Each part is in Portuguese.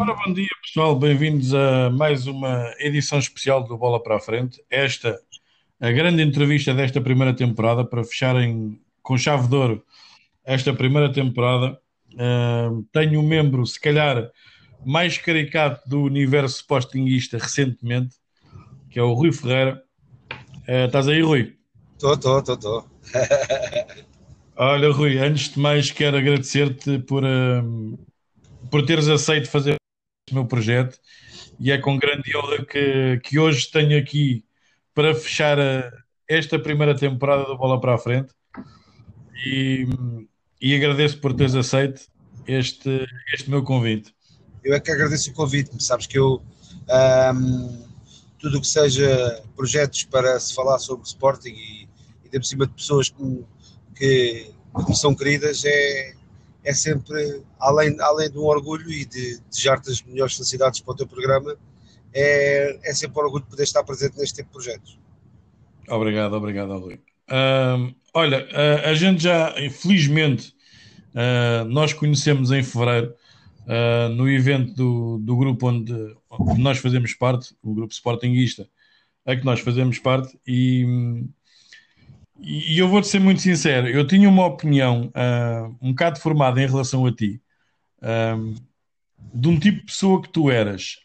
Ora, bom dia pessoal, bem-vindos a mais uma edição especial do Bola para a Frente. Esta, a grande entrevista desta primeira temporada, para fecharem com chave de ouro esta primeira temporada. Uh, tenho um membro, se calhar, mais caricato do universo postinguista recentemente, que é o Rui Ferreira. Uh, estás aí, Rui? Estou, estou, estou, estou. Olha, Rui, antes de mais quero agradecer-te por, uh, por teres aceito fazer meu projeto e é com grande honra que, que hoje tenho aqui para fechar a, esta primeira temporada do Bola para a Frente e, e agradeço por teres aceito este, este meu convite. Eu é que agradeço o convite, sabes que eu um, tudo o que seja projetos para se falar sobre Sporting e, e de cima de pessoas que, que, que me são queridas é, é sempre, além, além de um orgulho e de desejar-te as melhores felicidades para o teu programa, é, é sempre um orgulho poder estar presente neste tipo de projetos. Obrigado, obrigado, Rui. Uh, olha, uh, a gente já, infelizmente, uh, nós conhecemos em fevereiro, ah, no evento do, do grupo onde, onde, nós fazemos parte, o grupo Sportingista, a que nós fazemos parte, e, e eu vou-te ser muito sincero, eu tinha uma opinião um bocado formada em relação a ti, de um tipo de pessoa que tu eras,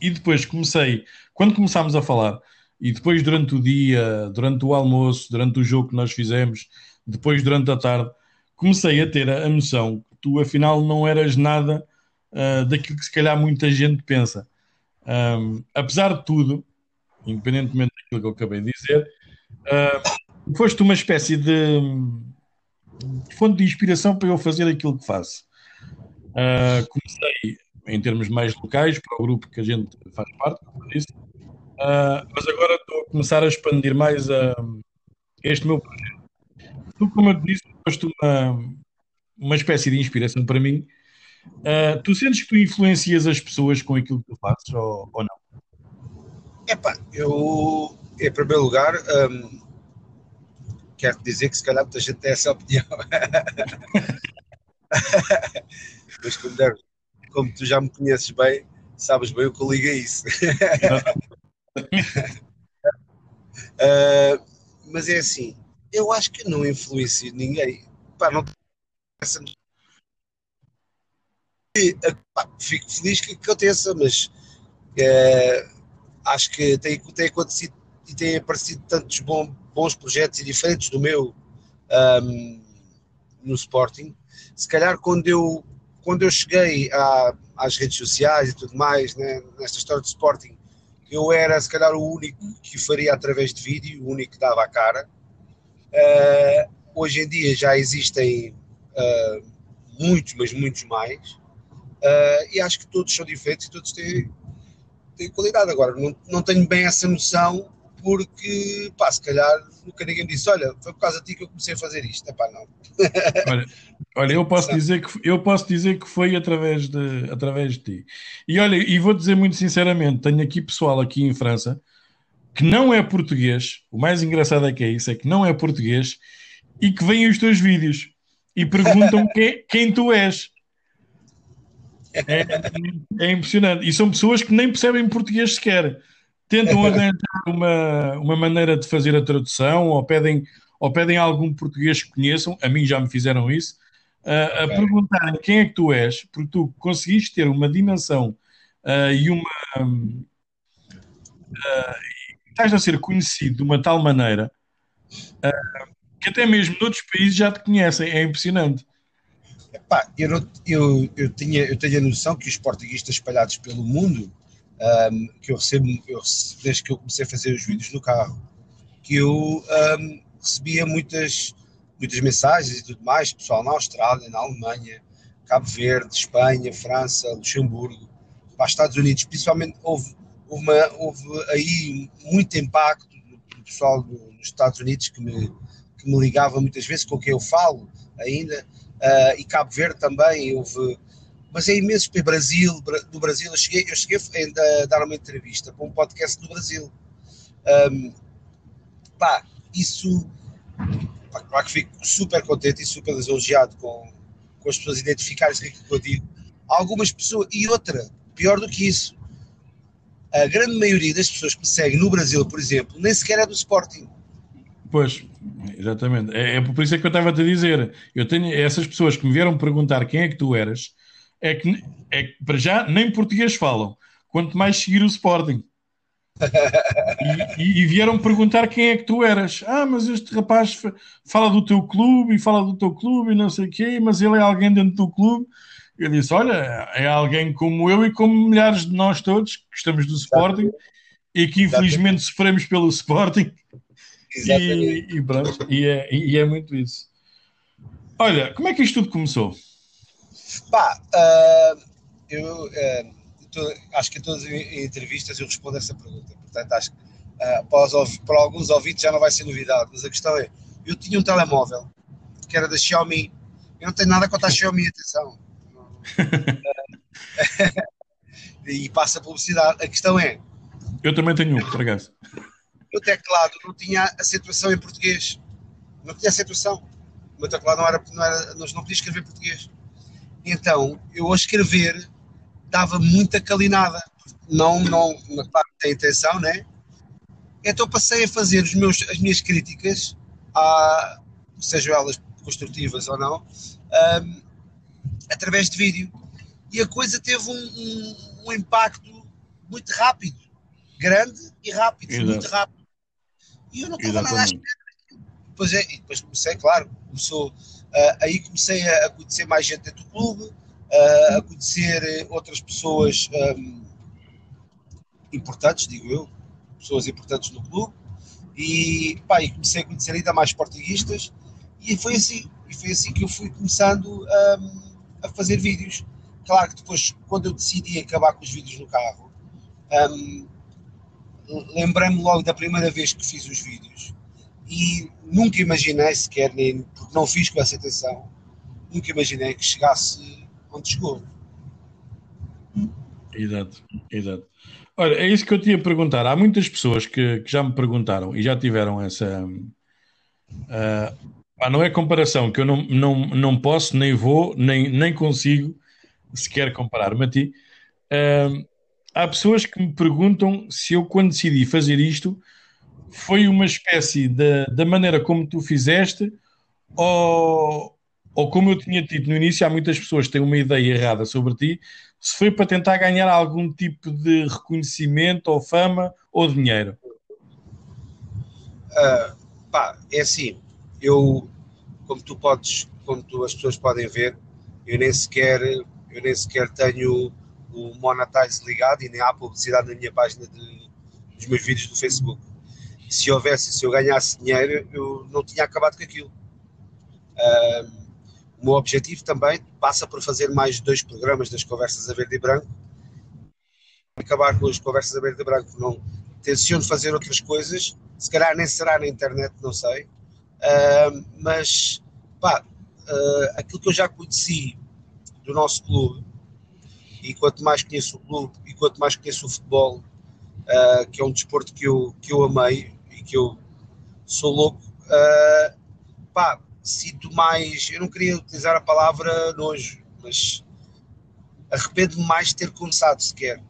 e depois comecei, quando começámos a falar, e depois durante o dia, durante o almoço, durante o jogo que nós fizemos, depois durante a tarde, comecei a ter a, noção que tu afinal não eras nada uh, daquilo que se calhar muita gente pensa. Apesar de tudo, independentemente daquilo que eu acabei de dizer, uh, foste uma espécie de, fonte de inspiração para eu fazer aquilo que faço. Uh, comecei em termos mais locais, para o grupo que a gente faz parte, como disse, Uh, mas agora estou a começar a expandir mais uh, este meu projeto. Tu, como eu disse, foste uma, uma espécie de inspiração para mim. Uh, tu sentes que tu influencias as pessoas com aquilo que tu fazes ou, ou não? Epá, eu, em primeiro lugar, um, quero dizer que se calhar muita gente tem essa opinião. mas como, como tu já me conheces bem, sabes bem o que liga isso uh, mas é assim, eu acho que não influencio ninguém. Pá, não pá, fico feliz que aconteça, mas uh, acho que tem, tem acontecido e tem aparecido tantos bom, bons projetos e diferentes do meu um, no Sporting. Se calhar quando eu, quando eu cheguei às redes sociais e tudo mais, né, nesta história do Sporting, eu era se calhar o único que faria através de vídeo, o único que dava a cara. Uh, hoje em dia já existem uh, muitos, mas muitos mais, uh, e acho que todos são diferentes e todos têm, têm qualidade. Agora, não, não tenho bem essa noção porque, pá, se calhar nunca ninguém me disse, olha, foi por causa de ti que eu comecei a fazer isto. Epá, não. olha, olha, eu posso dizer que eu posso dizer que foi através de, através de ti. E olha, e vou dizer muito sinceramente, tenho aqui pessoal aqui em França que não é português, o mais engraçado é que é isso, é que não é português e que veem os teus vídeos e perguntam quem, quem tu és. É, é, impressionante. E são pessoas que nem percebem português sequer tentam arranjar uma, uma maneira de fazer a tradução ou pedem, ou pedem algum português que conheçam, a mim já me fizeram isso, uh, a perguntarem quem é que tu és, porque tu conseguiste ter uma dimensão uh, e uma. Uh, estás a ser conhecido de uma tal maneira que até mesmo noutros países já te conhecem, é impressionante. Epá, eu, eu, eu, tinha, eu tenho a noção que os portuguistas espalhados pelo mundo um, que eu recebo, eu, desde que eu comecei a fazer os vídeos no carro, que eu um, recebia muitas, muitas mensagens e tudo mais, pessoal na Austrália, na Alemanha, Cabo Verde, Espanha, França, Luxemburgo, para os Estados Unidos, principalmente houve, uma, houve aí muito impacto do pessoal nos Estados Unidos que me, que me ligava muitas vezes, com quem eu falo ainda, uh, e Cabo Verde também, houve mas é imenso para o Brasil, do Brasil, eu cheguei, eu cheguei a dar uma entrevista para um podcast do Brasil. Um, pá, isso, pá, claro que fico super contente e super lisonjeado com, com as pessoas identificarem-se com aquilo que eu digo, algumas pessoas, e outra, pior do que isso, a grande maioria das pessoas que me seguem no Brasil, por exemplo, nem sequer é do Sporting. Pois, exatamente. É, é por isso é que eu estava a te dizer. Eu tenho essas pessoas que me vieram perguntar quem é que tu eras, é que, é que para já nem português falam, quanto mais seguir o Sporting. E, e, vieram perguntar quem é que tu eras. Ah, mas este rapaz fala do teu clube e fala do teu clube e não sei o quê, mas ele é alguém dentro do clube. Eu disse: Olha, é alguém como eu e como milhares de nós todos que estamos do Sporting e que infelizmente sofremos pelo Sporting. E, e, pronto, e é, e é muito isso. Olha, como é que isto tudo começou? Pá, uh, eu. Uh acho que em todas as entrevistas eu respondo essa pergunta. Portanto, acho que uh, para, os, para, alguns ouvintes já não vai ser novidade, mas a questão é: eu tinha um telemóvel que era da Xiaomi. Eu não tenho nada contra a Xiaomi, atenção. e passa a publicidade. A questão é: eu também tenho um, por acaso. O teclado não tinha acentuação em português. Não tinha acentuação. O meu teclado não era, não era, não podia escrever português. Então, eu a escrever dava muita calinada. Não, não, claro tem intenção, né? Então passei a fazer os meus, as minhas críticas, a, sejam elas construtivas ou não, um, através de vídeo. E a coisa teve um, um, um impacto muito rápido, grande e rápido, Exato. muito rápido. E eu não estava nada à espera. Depois, é, e depois comecei, claro, começou, uh, aí comecei a, conhecer mais gente dentro do clube, uh, a conhecer outras pessoas um, importantes, digo eu, pessoas importantes no clube, e, pá, e comecei a conhecer ainda mais portuguistas, e foi assim, e foi assim que eu fui começando um, a fazer vídeos. Claro que depois, quando eu decidi acabar com os vídeos no carro, um, lembrei-me logo da primeira vez que fiz os vídeos e nunca imaginei sequer, nem, porque não fiz com essa intenção, nunca imaginei que chegasse onde chegou. Exato, exato. Olha, é isso que eu tinha a perguntar. Há muitas pessoas que, que já me perguntaram e já tiveram essa. Uh, não é comparação, que eu não, não, não posso, nem vou, nem, nem consigo sequer comparar-me a ti. Uh, há pessoas que me perguntam se eu, quando decidi fazer isto, foi uma espécie da, da maneira como tu fizeste ou, ou como eu tinha dito no início, há muitas pessoas que têm uma ideia errada sobre ti, se foi para tentar ganhar algum tipo de reconhecimento ou fama ou dinheiro? Uh, pá, é assim, eu, como tu podes, como tu, as pessoas podem ver, eu nem sequer, eu nem sequer tenho o Monetize ligado e nem há publicidade na minha página de, dos meus vídeos do Facebook. Se houvesse, se eu ganhasse dinheiro, eu não tinha acabado com aquilo. O meu objetivo também passa por fazer mais dois programas das Conversas a Verde e Branco. Acabar com as Conversas a Verde e Branco. Não tenciono fazer outras coisas, se calhar nem será na internet, não sei. Uh, mas, pá, uh, aquilo que eu já conheci do nosso clube, e quanto mais conheço o clube e quanto mais conheço o futebol, uh, que é um desporto que eu, que eu amei que eu sou louco, uh, pá, sinto mais, eu não queria utilizar a palavra nojo, mas arrependo-me mais de ter começado sequer.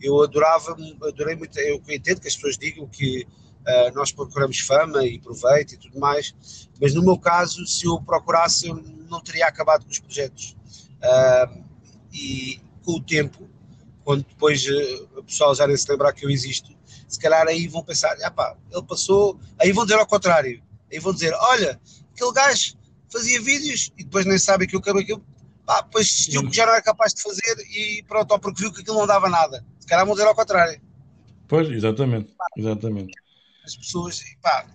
Eu adorava, adorei muito, eu entendo que as pessoas digam que uh, nós procuramos fama e proveito e tudo mais, mas no meu caso, se eu procurasse, eu não teria acabado com os projetos. Uh, e com o tempo, quando depois o pessoal já nem se lembrar que eu existo, se calhar aí vão pensar, ah pá, ele passou, aí vão dizer ao contrário, aí vão dizer, olha, aquele gajo fazia vídeos e depois nem sabe aquilo que aquilo. Pá, depois desistiu que já não era capaz de fazer e pronto, ou porque viu que aquilo não dava nada. Se calhar vão dizer ao contrário. Pois, exatamente, exatamente. As pessoas, pá,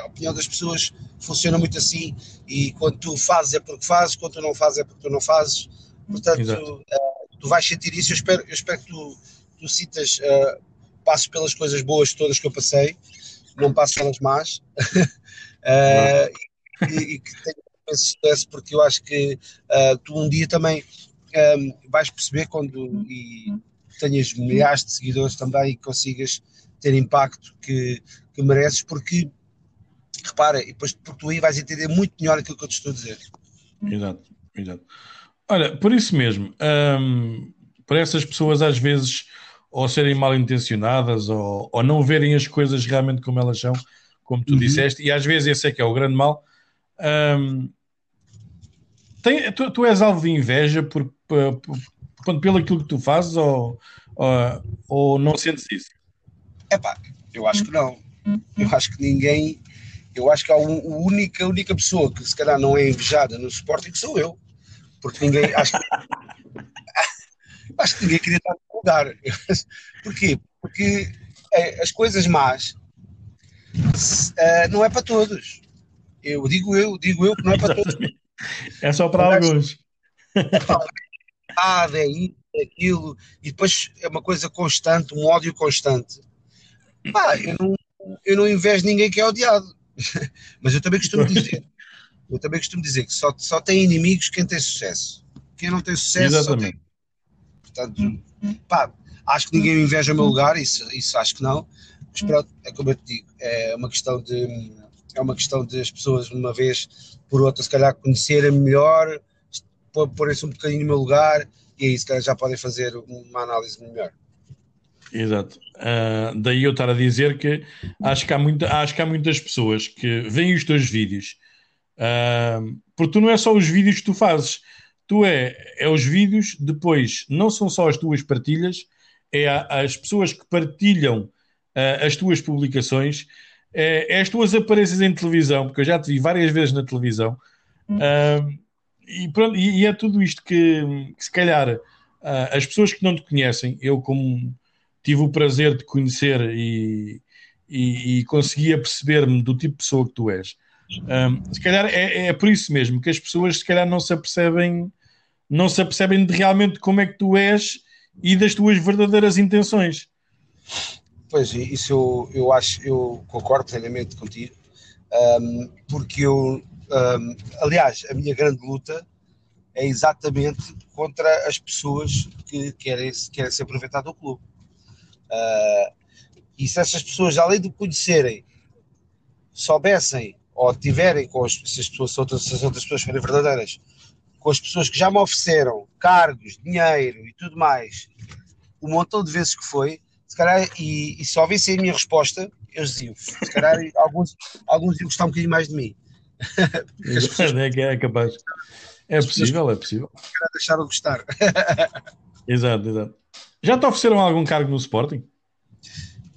a opinião das pessoas funciona muito assim e quando tu fazes é porque fazes, quando tu não fazes é porque tu não fazes. Portanto, uh, tu vais sentir isso. Eu espero, eu espero que tu, tu citas, uh, passes pelas coisas boas todas que eu passei, não passes pelas más. uh, e, e que tenha esse sucesso, porque eu acho que uh, tu um dia também um, vais perceber quando e tenhas milhares de seguidores também e consigas ter impacto que, que mereces, porque repara, e depois porque tu aí vais entender muito melhor aquilo que eu te estou a dizer. Exato, exato. Olha, por isso mesmo, hum, por essas pessoas às vezes ou serem mal intencionadas ou, ou, não verem as coisas realmente como elas são, como tu uhum. disseste, e às vezes esse é que é o grande mal. Hum, tem, tu, tu, és alvo de inveja por, por, por, pelo aquilo que tu fazes ou, ou, ou não sentes isso? É pá, eu acho que não. Eu acho que ninguém. Eu acho que a única, a única pessoa que se calhar não é invejada no Sporting sou eu. Porque ninguém. Acho que, acho que ninguém queria estar lugar. Porquê? Porque é, as coisas más uh, não é para todos. Eu digo eu, digo eu que não é para todos. É só para alguns. Ah, é isso, é aquilo, e depois é uma coisa constante, um ódio constante. Pá, eu não, eu não invejo ninguém que é odiado. Mas eu também costumo dizer, eu também costumo dizer que só, só tem inimigos quem tem sucesso. Quem não tem sucesso Exatamente. só tem. Portanto, pá, acho que ninguém inveja o meu lugar, isso, isso acho que não. Mas pronto, é como eu te digo, é uma questão de é uma questão de as pessoas, uma vez por outra, se calhar conhecerem melhor, porem-se um bocadinho no meu lugar e aí se calhar já podem fazer uma análise melhor. Exato. Uh, daí eu estar a dizer que acho que há, muita, acho que há muitas pessoas que veem os teus vídeos, uh, porque tu não é só os vídeos que tu fazes, tu é, é os vídeos, depois não são só as tuas partilhas, é as pessoas que partilham uh, as tuas publicações, é, é, as tuas aparências em televisão, porque eu já te vi várias vezes na televisão, e, pronto, e, e, é tudo isto que, que se calhar as pessoas que não te conhecem, eu como tive o prazer de conhecer e, e, e conseguia perceber-me do tipo de pessoa que tu és. Um, se calhar é, é, por isso mesmo que as pessoas se calhar não se apercebem não se apercebem de realmente como é que tu és e das tuas verdadeiras intenções. Pois, isso eu, eu acho, eu concordo plenamente contigo, um, porque eu, um, aliás, a minha grande luta é exatamente contra as pessoas que querem, querem se aproveitar do clube. Uh, e se essas pessoas, além de conhecerem, soubessem ou tiverem com as, se as, pessoas, outras, se as outras pessoas forem verdadeiras, com as pessoas que já me ofereceram cargos, dinheiro e tudo mais, o montão de vezes que foi, se calhar, e, e se ouvissem a minha resposta, eu dizia, se calhar alguns, alguns iam gostar um bocadinho mais de mim. pessoas... é, é capaz. É possível, é possível. Deixaram de gostar. exato, exato. Já te ofereceram algum cargo no Sporting?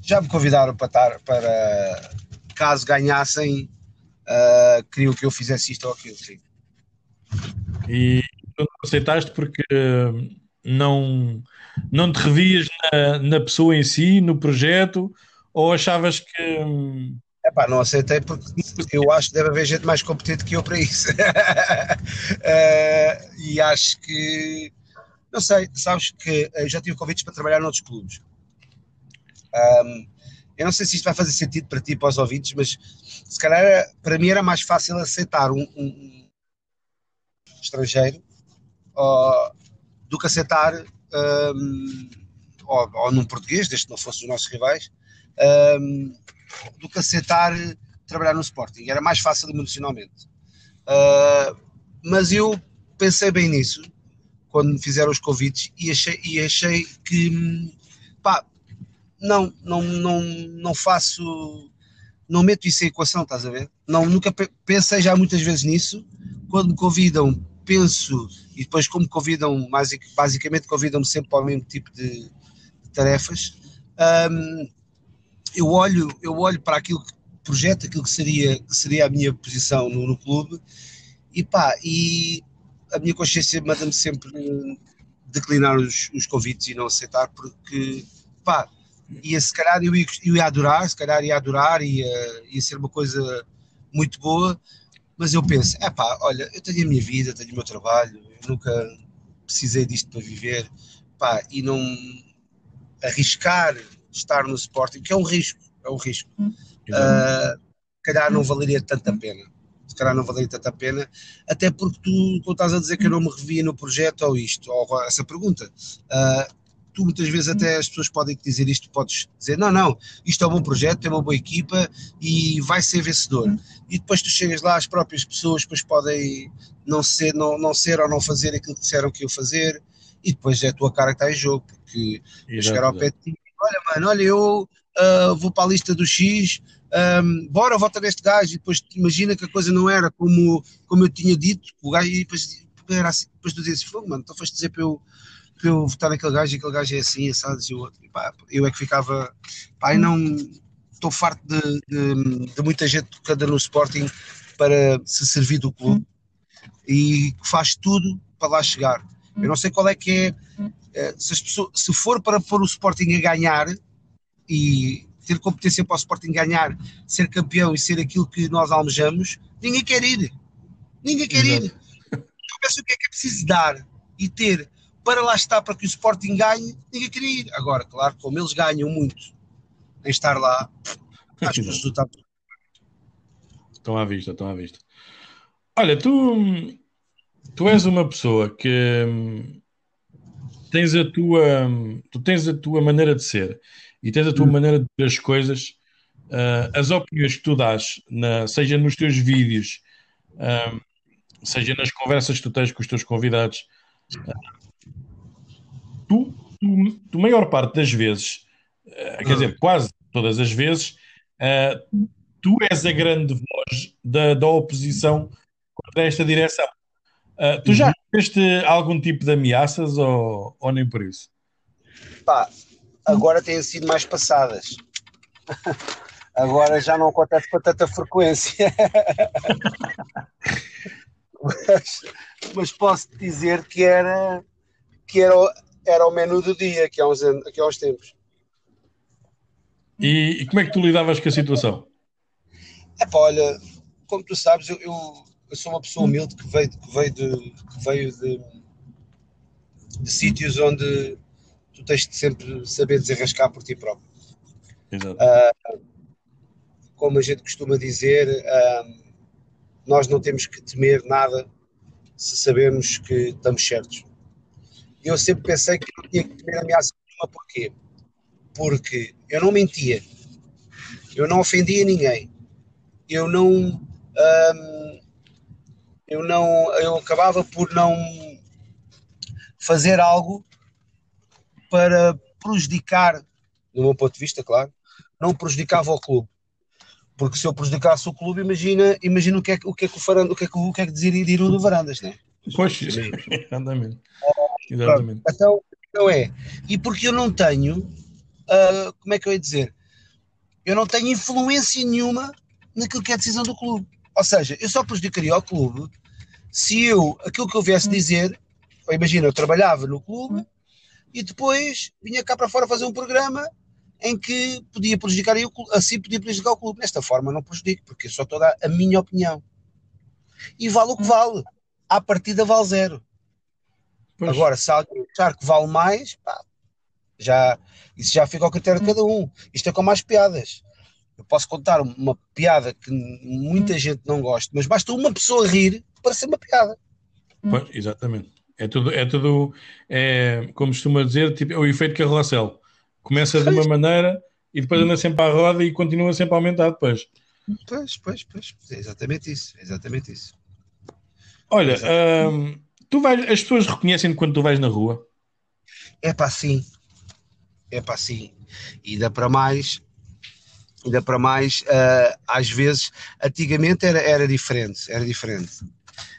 Já me convidaram para estar, para caso ganhassem, uh, queriam que eu fizesse isto ou aquilo, sim. E não aceitaste porque não, não te revias na, na pessoa em si, no projeto, ou achavas que. Epá, não aceitei porque eu acho que deve haver gente mais competente que eu para isso. uh, e acho que não sei, sabes que eu já tive convites para trabalhar noutros clubes. Um, eu não sei se isto vai fazer sentido para ti e para os ouvintes, mas se calhar para mim era mais fácil aceitar um, um estrangeiro uh, do que aceitar um, ou, ou, num português, desde que não fossem os nossos rivais, um, do que aceitar trabalhar no Sporting. Era mais fácil emocionalmente. Uh, mas eu pensei bem nisso quando me fizeram os convites e achei, e achei que pá, não, não, não, não faço, não meto isso em equação, estás a ver? Não, nunca pensei já muitas vezes nisso. Quando me convidam, penso, e depois como convidam, basicamente convidam-me sempre para o mesmo tipo de, de tarefas, um, eu olho, eu olho para aquilo que projeto, aquilo que seria, que seria a minha posição no, no clube, e pá, e a minha consciência manda-me sempre declinar os, os, convites e não aceitar, porque, pá, ia, se calhar eu ia, eu ia adorar, se calhar ia adorar, ia, ia ser uma coisa muito boa, mas eu penso, é pá, olha, eu tenho a minha vida, tenho o meu trabalho, eu nunca precisei disto para viver, pá, e não arriscar estar no Sporting, que é um risco, é um risco, uh, calhar não valeria tanta pena se calhar não valeria tanta pena, até porque tu, tu estás a dizer que eu não me revia no projeto ou isto, ou essa pergunta. Uh, tu muitas vezes até as pessoas podem dizer isto, podes dizer, não, não, isto é um bom projeto, tem uma boa equipa e vai ser vencedor. E depois tu chegas lá, as próprias pessoas depois podem não ser, não, não ser ou não fazer aquilo que disseram que iam fazer, e depois é a tua cara que está em jogo, porque chegar ao pé de ti, olha mano, olha eu uh, vou para a lista do X, um, bora vota neste gajo, e depois imagina que a coisa não era como, como eu tinha dito, o gajo, e depois, era assim, depois tu dizes, fogo mano, então foste dizer para eu, para eu votar naquele gajo, e aquele gajo é assim, assado, e o outro, e pá, eu é que ficava, pá, e não, estou farto de, de, de muita gente tocando no Sporting para se servir do clube, e faz tudo para lá chegar. Eu não sei qual é que é, eh, se, pessoas, se for para pôr o Sporting a ganhar, e ter competência para o Sporting ganhar, ser campeão e ser aquilo que nós almejamos, ninguém quer ir. Ninguém quer Exato. ir. Eu penso o que é que é preciso dar e ter para lá estar para que o Sporting ganhe, ninguém quer ir. Agora, claro, como eles ganham muito em estar lá, acho que os resultados. Estão à vista, estão à vista. Olha, tu, tu és uma pessoa que tens a tua, tu tens a tua maneira de ser e tens a tua hum. maneira de ver as coisas, uh, as opiniões que tu dás, na, seja nos teus vídeos, uh, seja nas conversas que tu tens com os teus convidados, uh, tu, tu, tu, maior parte das vezes, quer dizer, quase todas as vezes, tu és a grande voz da, da oposição contra esta direção. tu já tiveste uhum. algum tipo de ameaças ou, ou nem por isso? Pá, agora têm sido mais passadas. Agora já não acontece com tanta frequência. mas, mas posso dizer que era que era, era o menu do dia aqui há uns, aqui há uns tempos. E, e como é que tu lidavas com a situação? É pá, olha, como tu sabes, eu, eu, eu, sou uma pessoa humilde que veio, que veio de, que veio de, de sítios onde tu tens de sempre saber desenrascar por ti próprio. Exato. Uh, como a gente costuma dizer, uh, nós não temos que temer nada se sabemos que estamos certos. Eu sempre pensei que não tinha que temer ameaça nenhuma, porquê? Porque eu não mentia, eu não ofendia ninguém, eu não. Um, eu não. Eu acabava por não fazer algo para prejudicar, do meu ponto de vista, claro, não prejudicava o clube. Porque se eu prejudicasse o clube, imagina, imagina o que é, o que, é que o Faranda, o que é que, o que, é que diriam do Varandas, né? Pois, exatamente. Exatamente. Então, então é. E porque eu não tenho, uh, como é que eu ia dizer? Eu não tenho influência nenhuma naquilo que é a decisão do clube. Ou seja, eu só prejudicaria o clube se eu, aquilo que eu viesse dizer, imagina, eu trabalhava no clube e depois vinha cá para fora fazer um programa em que podia prejudicar clube, assim podia prejudicar o clube. Nesta forma não prejudico, porque só estou a dar a minha opinião. E vale o que vale. À partida vale zero. Pois. Agora, se alguém achar que vale mais, pá, já, isso já fica ao critério de cada um. Isto é como as piadas. Eu posso contar uma piada que muita gente não gosta, mas basta uma pessoa rir para ser uma piada. Pois, exatamente. É tudo, é tudo é, como costuma dizer, tipo, é o efeito carrossel. Começa de uma maneira e depois anda sempre à roda e continua sempre a aumentar depois. Pois, pois, pois. É exatamente isso. É exatamente isso. Olha, hum, tu vais, as pessoas reconhecem quando tu vais na rua? É para sim. É para sim. E dá para mais. Ainda para mais, uh, às vezes, antigamente era, era diferente, era diferente.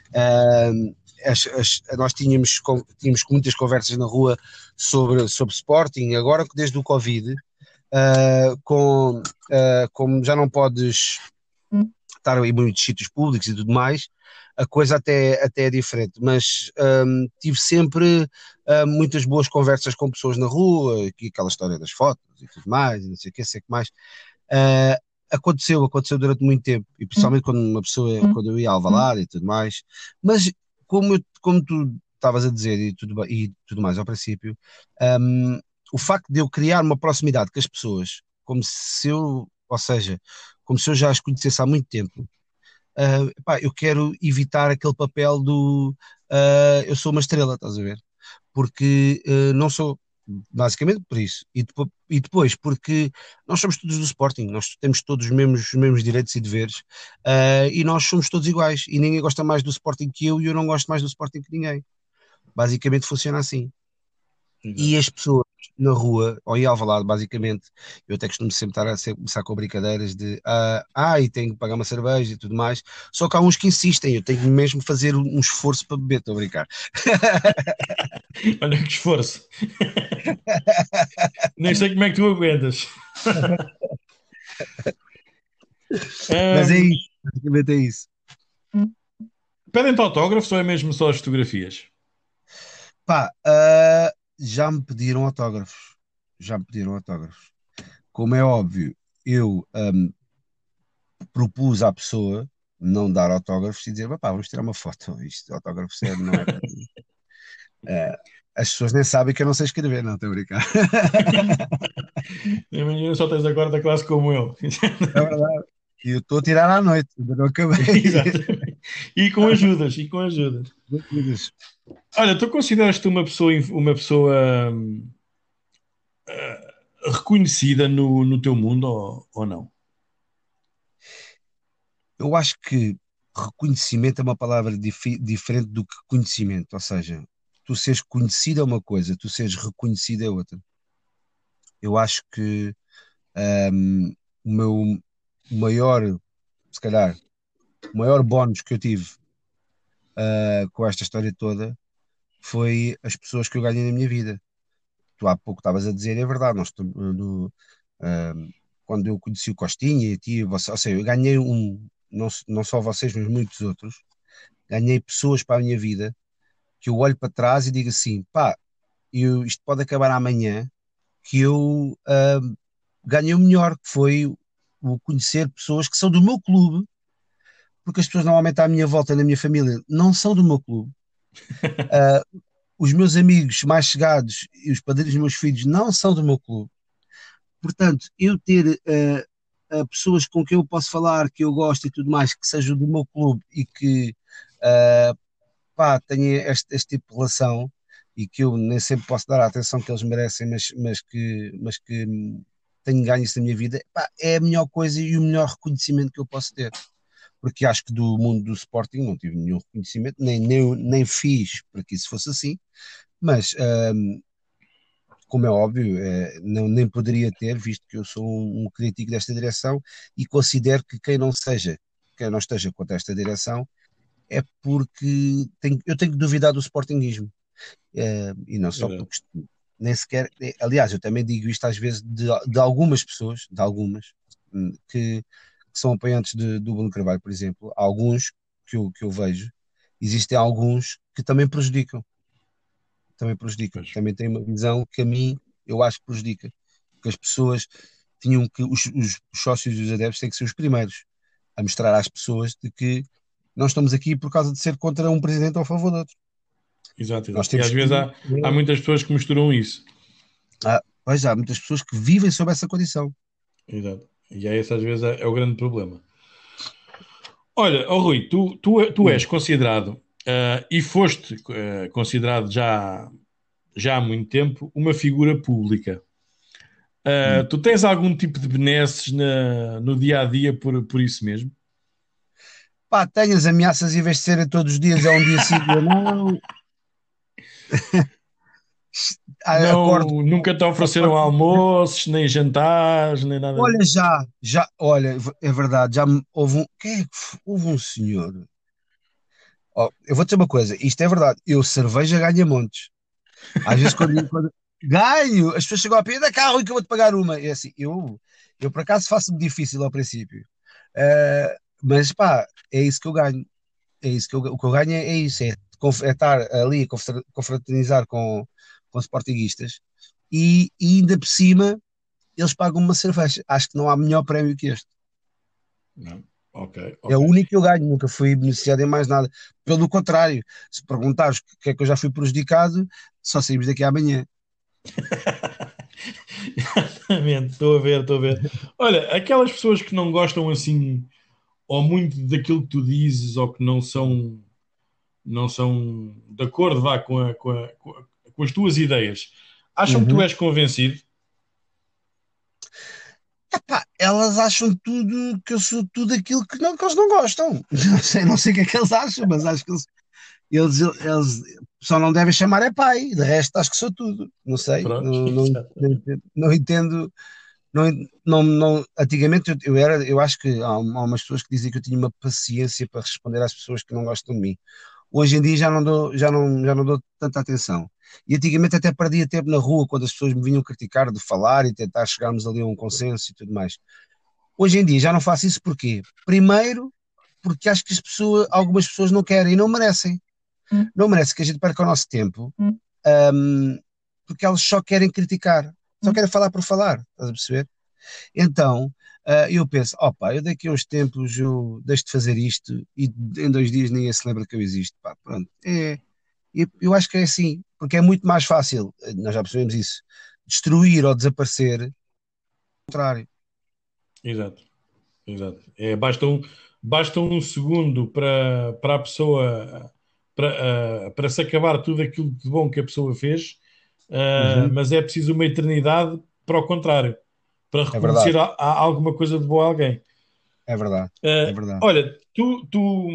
Uh, as, as, nós tínhamos, tínhamos muitas conversas na rua sobre, sobre Sporting, agora desde o Covid, uh, com, uh, como já não podes estar em muitos sítios públicos e tudo mais, a coisa até, até é diferente, mas um, tive sempre uh, muitas boas conversas com pessoas na rua, aqui aquela história das fotos e tudo mais, e não sei o que, sei que mais. Uh, aconteceu, aconteceu durante muito tempo, e principalmente quando uma pessoa, quando eu ia a Alvalade e tudo mais, mas como, como tu estavas a dizer e tudo, e tudo mais ao princípio, um, o facto de eu criar uma proximidade com as pessoas, como se eu, ou seja, como se eu já as conhecesse há muito tempo, uh, pá, eu quero evitar aquele papel do uh, eu sou uma estrela, estás a ver? Porque uh, não sou. basicamente por isso. E depois, e depois, porque nós somos todos do Sporting, nós temos todos os mesmos, os mesmos direitos e deveres, uh, e nós somos todos iguais, e ninguém gosta mais do Sporting que eu, e eu não gosto mais do Sporting que ninguém. Basicamente funciona assim. E as pessoas na rua, ou em Alvalade, basicamente, eu até costumo sempre estar a começar com brincadeiras de ah, ah, e tenho que pagar uma cerveja e tudo mais, só que há uns que insistem, eu tenho mesmo fazer um esforço para beber, estou a brincar. Olha que esforço. Nem sei como é que tu aguentas. Mas é isso, basicamente é isso. Pedem-te autógrafos ou é mesmo só as fotografias? Pá, uh, já me pediram autógrafos. Já me pediram autógrafos. Como é óbvio, eu um, propus à pessoa não dar autógrafos e dizer, pá, vamos tirar uma foto. Isto, autógrafo sério, não é para mim. Uh, as pessoas nem sabem que eu não sei escrever, não, estou a brincar. Imagina só tens a quarta classe como eu. É verdade. E eu estou a tirar à noite, ainda não acabei. Exatamente. E com ajudas, e com ajudas. Olha, tu consideras-te uma pessoa, uma pessoa uh, reconhecida no, no teu mundo ou, ou não? Eu acho que reconhecimento é uma palavra dif diferente do que conhecimento, ou seja, tu seres conhecido é uma coisa, tu seres reconhecido é outra. Eu acho que um, o meu maior, se calhar, o maior bónus que eu tive uh, com esta história toda foi as pessoas que eu ganhei na minha vida. Tu há pouco estavas a dizer, é verdade, nós, no, uh, quando eu conheci o Costinha e ti, você, ou seja, eu ganhei um, não, não só vocês, mas muitos outros, ganhei pessoas para a minha vida que eu olho para trás e digo assim, pá, eu, isto pode acabar amanhã, que eu uh, ganhei o melhor, que foi o conhecer pessoas que são do meu clube, porque as pessoas normalmente à minha volta, na minha família, não são do meu clube. Uh, os meus amigos mais chegados e os padrinhos dos meus filhos não são do meu clube. Portanto, eu ter uh, uh, pessoas com quem eu posso falar, que eu gosto e tudo mais, que sejam do meu clube e que pá, tenha este, este, tipo de relação e que eu nem sempre posso dar a atenção que eles merecem, mas, mas, que, mas que tenho ganho isso na minha vida, pá, é a melhor coisa e o melhor reconhecimento que eu posso ter porque acho que do mundo do Sporting não tive nenhum reconhecimento, nem, nem, nem fiz para que isso fosse assim, mas um, como é óbvio, é, não, nem poderia ter, visto que eu sou um, um, crítico desta direção e considero que quem não seja, quem não esteja contra esta direção, é porque tenho, eu tenho que duvidar do Sportingismo. É, e não só porque nem sequer, é, aliás, eu também digo isto às vezes de, de algumas pessoas, de algumas, hum, que que são apoiantes de, do Bruno Carvalho, por exemplo, alguns que eu, que eu vejo, existem alguns que também prejudicam. Também prejudicam. Também têm uma visão que a mim eu acho que prejudica. Porque as pessoas tinham que, os, os sócios e os adeptos têm que ser os primeiros a mostrar às pessoas de que não estamos aqui por causa de ser contra um presidente ou a favor de outro. Exato, exato. E às vezes há, há muitas pessoas que misturam isso. Ah, pois há muitas pessoas que vivem sob essa condição. Exato. E é esse às vezes é, é o grande problema. Olha, oh Rui, tu, tu, tu és considerado uh, e foste uh, considerado já, já há muito tempo uma figura pública. Uh, tu tens algum tipo de benesses na, no dia a dia por, por isso mesmo? Pá, tenho as ameaças em vez de serem todos os dias, é um dia sim, não. Ah, não, acordo... Nunca te ofereceram almoços, nem jantares, nem nada. Olha, já, já, olha, é verdade, já houve um. Quem é que houve um senhor? Oh, eu vou dizer uma coisa, isto é verdade, eu cerveja ganho montes. Às vezes quando, quando ganho, as pessoas chegam a pedir da carro e que eu vou te pagar uma. É assim, eu, eu por acaso faço-me difícil ao princípio. Uh, mas pá, é isso que eu ganho. É isso que eu, o que eu ganho é, é isso, é, é estar ali a confraternizar com, com sportinguistas e, e ainda por cima eles pagam uma cerveja. Acho que não há melhor prémio que este. Não. Okay, okay. É o único que eu ganho, nunca fui beneficiado em mais nada. Pelo contrário, se perguntares o que é que eu já fui prejudicado, só saímos daqui amanhã. Exatamente, estou a ver, estou a ver. Olha, aquelas pessoas que não gostam assim, ou muito daquilo que tu dizes, ou que não são, não são de acordo vá, com, a, com, a, com as tuas ideias. acham uhum. que tu uhum. és convencido? Epá, elas acham tudo que eu sou tudo aquilo que, não, que eles não gostam. Não sei, não sei o que é que eles acham, mas acho que eles, eles, eles só não devem chamar é pai, de resto acho que sou tudo. Não sei, não, não, não, entendo. Não, não, não, antigamente eu, eu, era, eu acho que há, há umas pessoas que dizem que eu tinha uma paciência para responder às pessoas que não gostam de mim. Hoje em dia já não dou, já não, já não dou tanta atenção. E antigamente até perdia tempo na rua quando as pessoas me vinham criticar de falar e tentar chegarmos ali a um consenso e tudo mais. Hoje em dia já não faço isso porquê? Primeiro, porque acho que as pessoas, algumas pessoas não querem e não merecem. Hum. Não merece que a gente perca o nosso tempo hum. um, porque elas só querem criticar, só hum. querem falar por falar, estás a perceber? Então, uh, eu penso, opa, eu daqui a uns tempos eu deixo de fazer isto e em dois dias ninguém se lembra que eu existo. Pá, pronto. É, eu acho que é assim, porque é muito mais fácil, nós já percebemos isso, destruir ou desaparecer, ao contrário. Exato, exato. É, basta, um, basta um segundo para, para a pessoa, para, uh, para se acabar tudo aquilo de bom que a pessoa fez, uh, uhum. mas é preciso uma eternidade para o contrário, para é reconhecer é a, a alguma coisa de boa a alguém. É verdade, uh, é verdade. Olha, tu, tu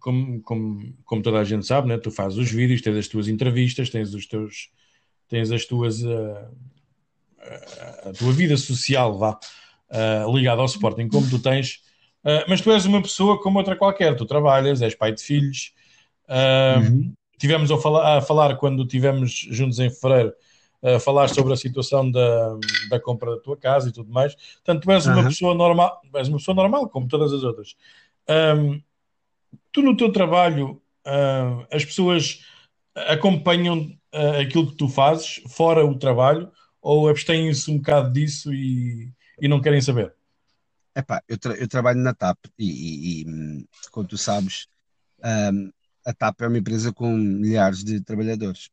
como, como, como toda a gente sabe, né? tu fazes os vídeos, tens as tuas entrevistas, tens os teus tens as tuas uh, a tua vida social vá uh, ligada ao Sporting como tu tens, uh, mas tu és uma pessoa como outra qualquer, tu trabalhas, és pai de filhos. Uhum. Tivemos a falar, a falar quando tivemos juntos em fevereiro a falar sobre a situação da, da compra da tua casa e tudo mais. Portanto, tu és uma uhum. pessoa normal, és uma pessoa normal, como todas as outras. Um, tu no teu trabalho, uh, as pessoas acompanham uh, aquilo que tu fazes fora o trabalho ou abstêm-se um bocado disso e, e não querem saber? Epá, eu, tra eu trabalho na TAP e, e, e como tu sabes, um, a TAP é uma empresa com milhares de trabalhadores.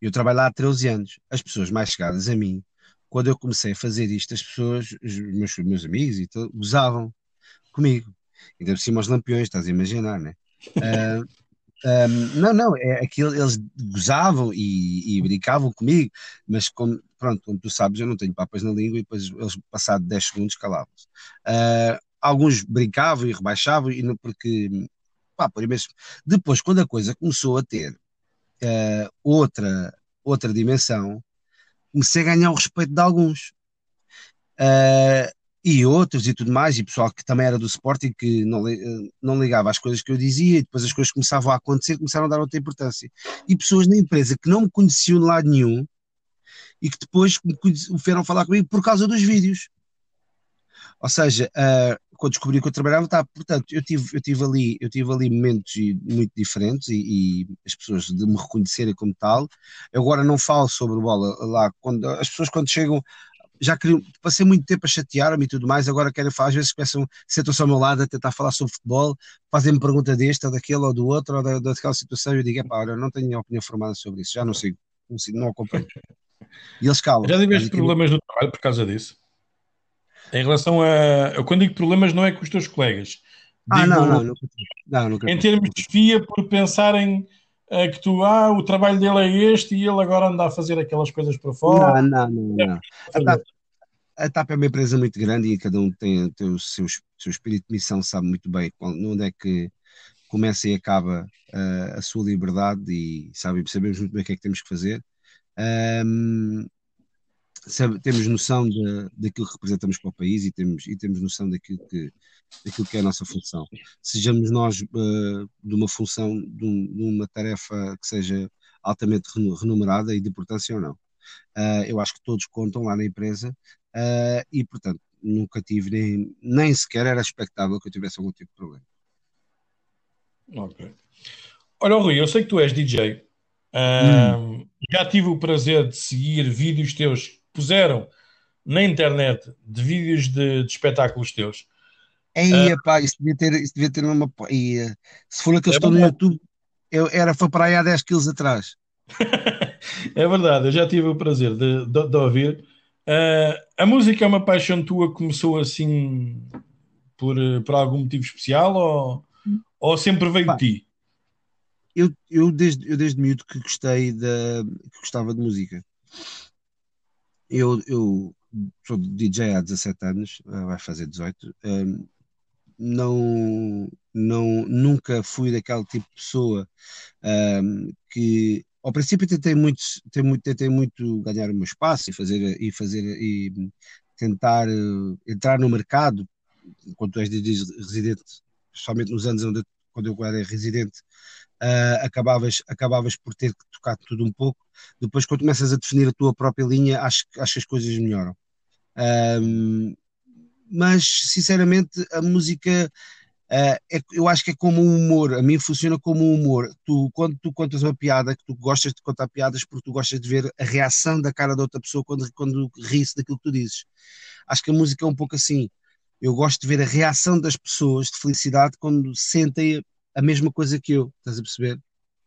Eu trabalho lá há 13 anos. As pessoas mais chegadas a mim, quando eu comecei a fazer isto, as pessoas, os meus, meus amigos e tudo, gozavam comigo. Ainda por cima os lampiões, estás a imaginar, né? Uh, um, não, não, é aquilo, eles gozavam e, e, brincavam comigo, mas como, pronto, como tu sabes, eu não tenho papas na língua e depois eles, passado 10 segundos, calavam-se. Uh, alguns brincavam e rebaixavam, e não, porque, pá, por imenso. Depois, quando a coisa começou a ter uh, outra, outra dimensão, comecei a ganhar o respeito de alguns. Uh, e outros e tudo mais, e pessoal que também era do Sporting que não, não ligava às coisas que eu dizia e depois as coisas começavam a acontecer começaram a dar outra importância. E pessoas na empresa que não me conheciam de lado nenhum e que depois vieram falar comigo por causa dos vídeos. Ou seja, uh, quando descobri que eu trabalhava, tá, portanto, eu tive, eu tive ali, eu tive ali momentos muito diferentes e, e as pessoas de me reconhecerem como tal. Eu agora não falo sobre bola lá, quando as pessoas quando chegam já queriam, passei muito tempo a chatear-me e tudo mais, agora querem falar, às vezes começam, sentam-se ao meu lado a tentar falar sobre futebol, fazem-me pergunta deste ou daquele ou do outro ou da, daquela situação e eu digo, pá, olha, não tenho opinião formada sobre isso, já não sigo, não, sigo, não acompanho. E eles calam. Já tiveste problemas no trabalho por causa disso? Em relação a. Eu quando digo problemas não é com os teus colegas. Ah, digo, ah, não, não, não, nunca, Em termos de desfia por pensarem uh, que tu, ah, o trabalho dele é este e ele agora anda a fazer aquelas coisas para fora. Não, não, não. não. A, TAP, a TAP é uma empresa muito grande e cada um tem, tem o seu, seu espírito de missão, sabe muito bem onde é que começa e acaba uh, a sua liberdade e sabe, sabemos muito bem o que é que temos que fazer. Um, sabe, temos noção de, daquilo que representamos para o país e temos, e temos noção daquilo que, daquilo que é a nossa função. Sejamos nós uh, de uma função, de, um, de, uma tarefa que seja altamente remunerada e de importância ou não. Uh, eu acho que todos contam lá na empresa uh, e, portanto, nunca tive nem, nem sequer era expectável que eu tivesse algum tipo de problema. Ok. Olha, Rui, eu sei que tu és DJ. Hum. Já tive o prazer de seguir vídeos teus puseram na internet de vídeos de, de espetáculos teus. Aí, uh, pá, isso devia ter, isso devia ter uma. E, se for aqueles que estão no YouTube, eu, era, foi para aí há 10 quilos atrás. é verdade, eu já tive o prazer de, de, de ouvir. Uh, a música é uma paixão tua, começou assim por, por algum motivo especial ou, ou sempre veio pá, de ti? Eu, eu, desde, eu desde miúdo que gostei da, que gostava de música. Eu, eu sou DJ há 17 anos, eh, vai fazer 18. Um, não, não, nunca fui daquele tipo de pessoa um, que ao princípio tentei muito, tentei muito, tentei muito ganhar o meu espaço e fazer e fazer e tentar uh, entrar no mercado tu és DJ residente, principalmente nos anos onde, quando eu era residente, uh, acabavas, acabavas por ter que tocar tudo um pouco. Depois, quando começas a definir a tua própria linha, acho, acho que as coisas melhoram. Um, mas, sinceramente, a música. Uh, é, eu acho que é como um humor, a mim funciona como um humor. Tu, quando tu contas uma piada, que tu gostas de contar piadas porque tu gostas de ver a reação da cara da outra pessoa quando, quando ri-se daquilo que tu dizes. Acho que a música é um pouco assim. Eu gosto de ver a reação das pessoas de felicidade quando sentem a mesma coisa que eu, estás a perceber?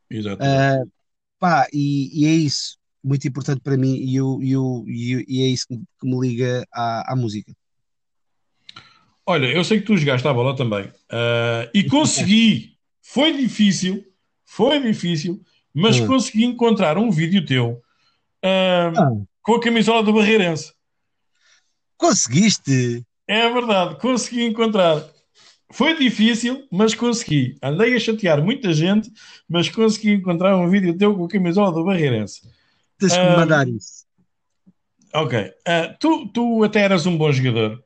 Exato. Uh, pá, e, e, é isso, muito importante para mim, e, eu, eu, e, e é isso que, que me liga à, à, música. Olha, eu sei que tu jogaste a bola também, uh, e consegui, foi difícil, foi difícil, mas hum. consegui encontrar um vídeo teu uh, ah. com a camisola do Barreirense. Conseguiste? É verdade, consegui encontrar. Foi difícil, mas consegui. Andei a chatear muita gente, mas consegui encontrar um vídeo teu com a camisola do Barreirense. Tens que me mandar isso. Ok. Uh, tu, tu até eras um bom jogador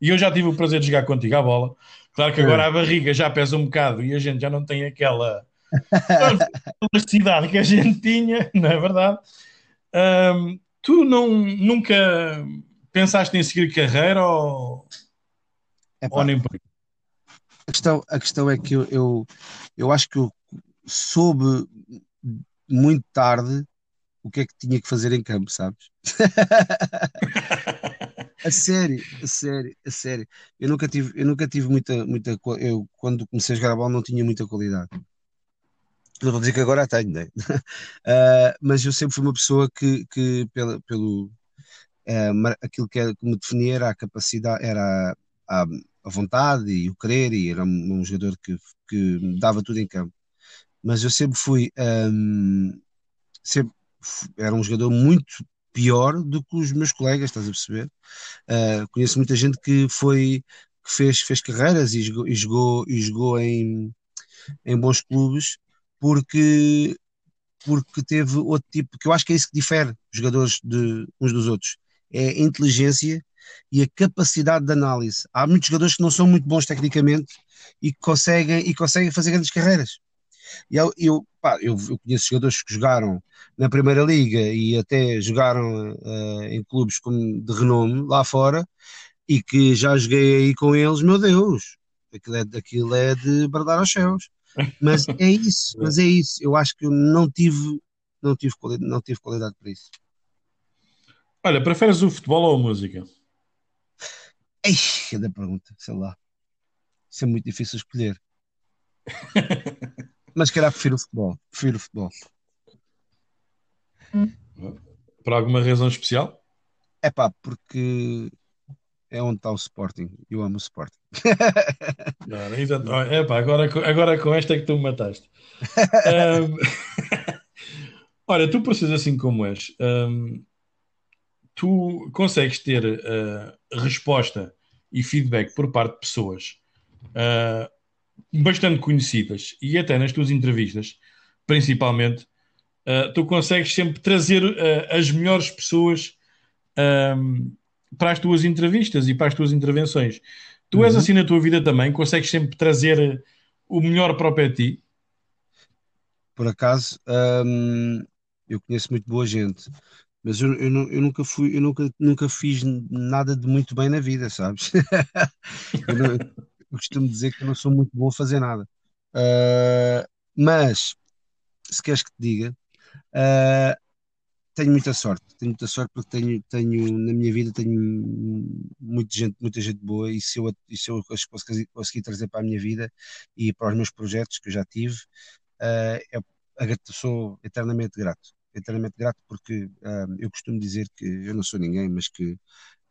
e eu já tive o prazer de jogar contigo à bola. Claro que agora é. a barriga já pesa um bocado e a gente já não tem aquela elasticidade que a gente tinha, não é verdade? Um, tu não, nunca pensaste em seguir carreira ou, ou nem por a questão, a questão é que eu, eu, eu acho que eu soube muito tarde o que é que tinha que fazer em campo, sabes? a sério, a sério, a sério. Eu nunca tive, eu nunca tive muita, muita. Eu, quando comecei a jogar a bola, não tinha muita qualidade. Não vou dizer que agora tenho, né? Uh, mas eu sempre fui uma pessoa que, que pela, pelo. Uh, aquilo que, que me definia era a capacidade, era a, a, a vontade e o querer, e era um, jogador que, que dava tudo em campo. Mas eu sempre fui, um, sempre era um jogador muito pior do que os meus colegas, estás a perceber? Uh, conheço muita gente que foi que fez, fez carreiras e jogou, e jogou, e jogou em, em bons clubes porque porque teve outro tipo, que eu acho que é isso que difere jogadores de uns dos outros, é a inteligência e a capacidade de análise. Há muitos jogadores que não são muito bons tecnicamente e que conseguem, e conseguem fazer grandes carreiras. E eu, eu, pá, eu, eu, conheço jogadores que jogaram na Primeira Liga e até jogaram uh, em clubes como de renome lá fora e que já joguei aí com eles, meu Deus, aquilo é, aquilo é de bradar aos céus. Mas é isso, mas é isso. Eu acho que eu não tive, não tive, não tive qualidade para isso. Olha, preferes o futebol ou a música? Ei, cada pergunta, sei lá. Isso é muito difícil escolher. Mas calhar prefiro o futebol. Prefiro o futebol. Por alguma razão especial? É pá, porque é onde está o Sporting. Eu amo o Sporting. Não, é pá, agora, agora com esta é que tu me mataste. um, olha, tu por seres assim como és, um, tu consegues ter uh, resposta e feedback por parte de pessoas uh, bastante conhecidas e até nas tuas entrevistas, principalmente, uh, tu consegues sempre trazer as melhores pessoas um, para as tuas entrevistas e para as tuas intervenções. Tu uhum. és assim na tua vida também? Consegues sempre trazer o melhor próprio a ti? Por acaso, hum, eu conheço muito boa gente mas eu, eu, eu, nunca fui, eu nunca, nunca fiz nada de muito bem na vida, sabes? eu, não, eu, costumo dizer que eu não sou muito bom a fazer nada. Uh, mas, se queres que te diga, uh, tenho muita sorte, tenho muita sorte porque tenho, tenho na minha vida tenho muita gente, muita gente boa e se eu, se eu conseguir, conseguir trazer para a minha vida e para os meus projetos que eu já tive, uh, eu sou eternamente grato eternamente grato porque um, eu costumo dizer que eu não sou ninguém, mas que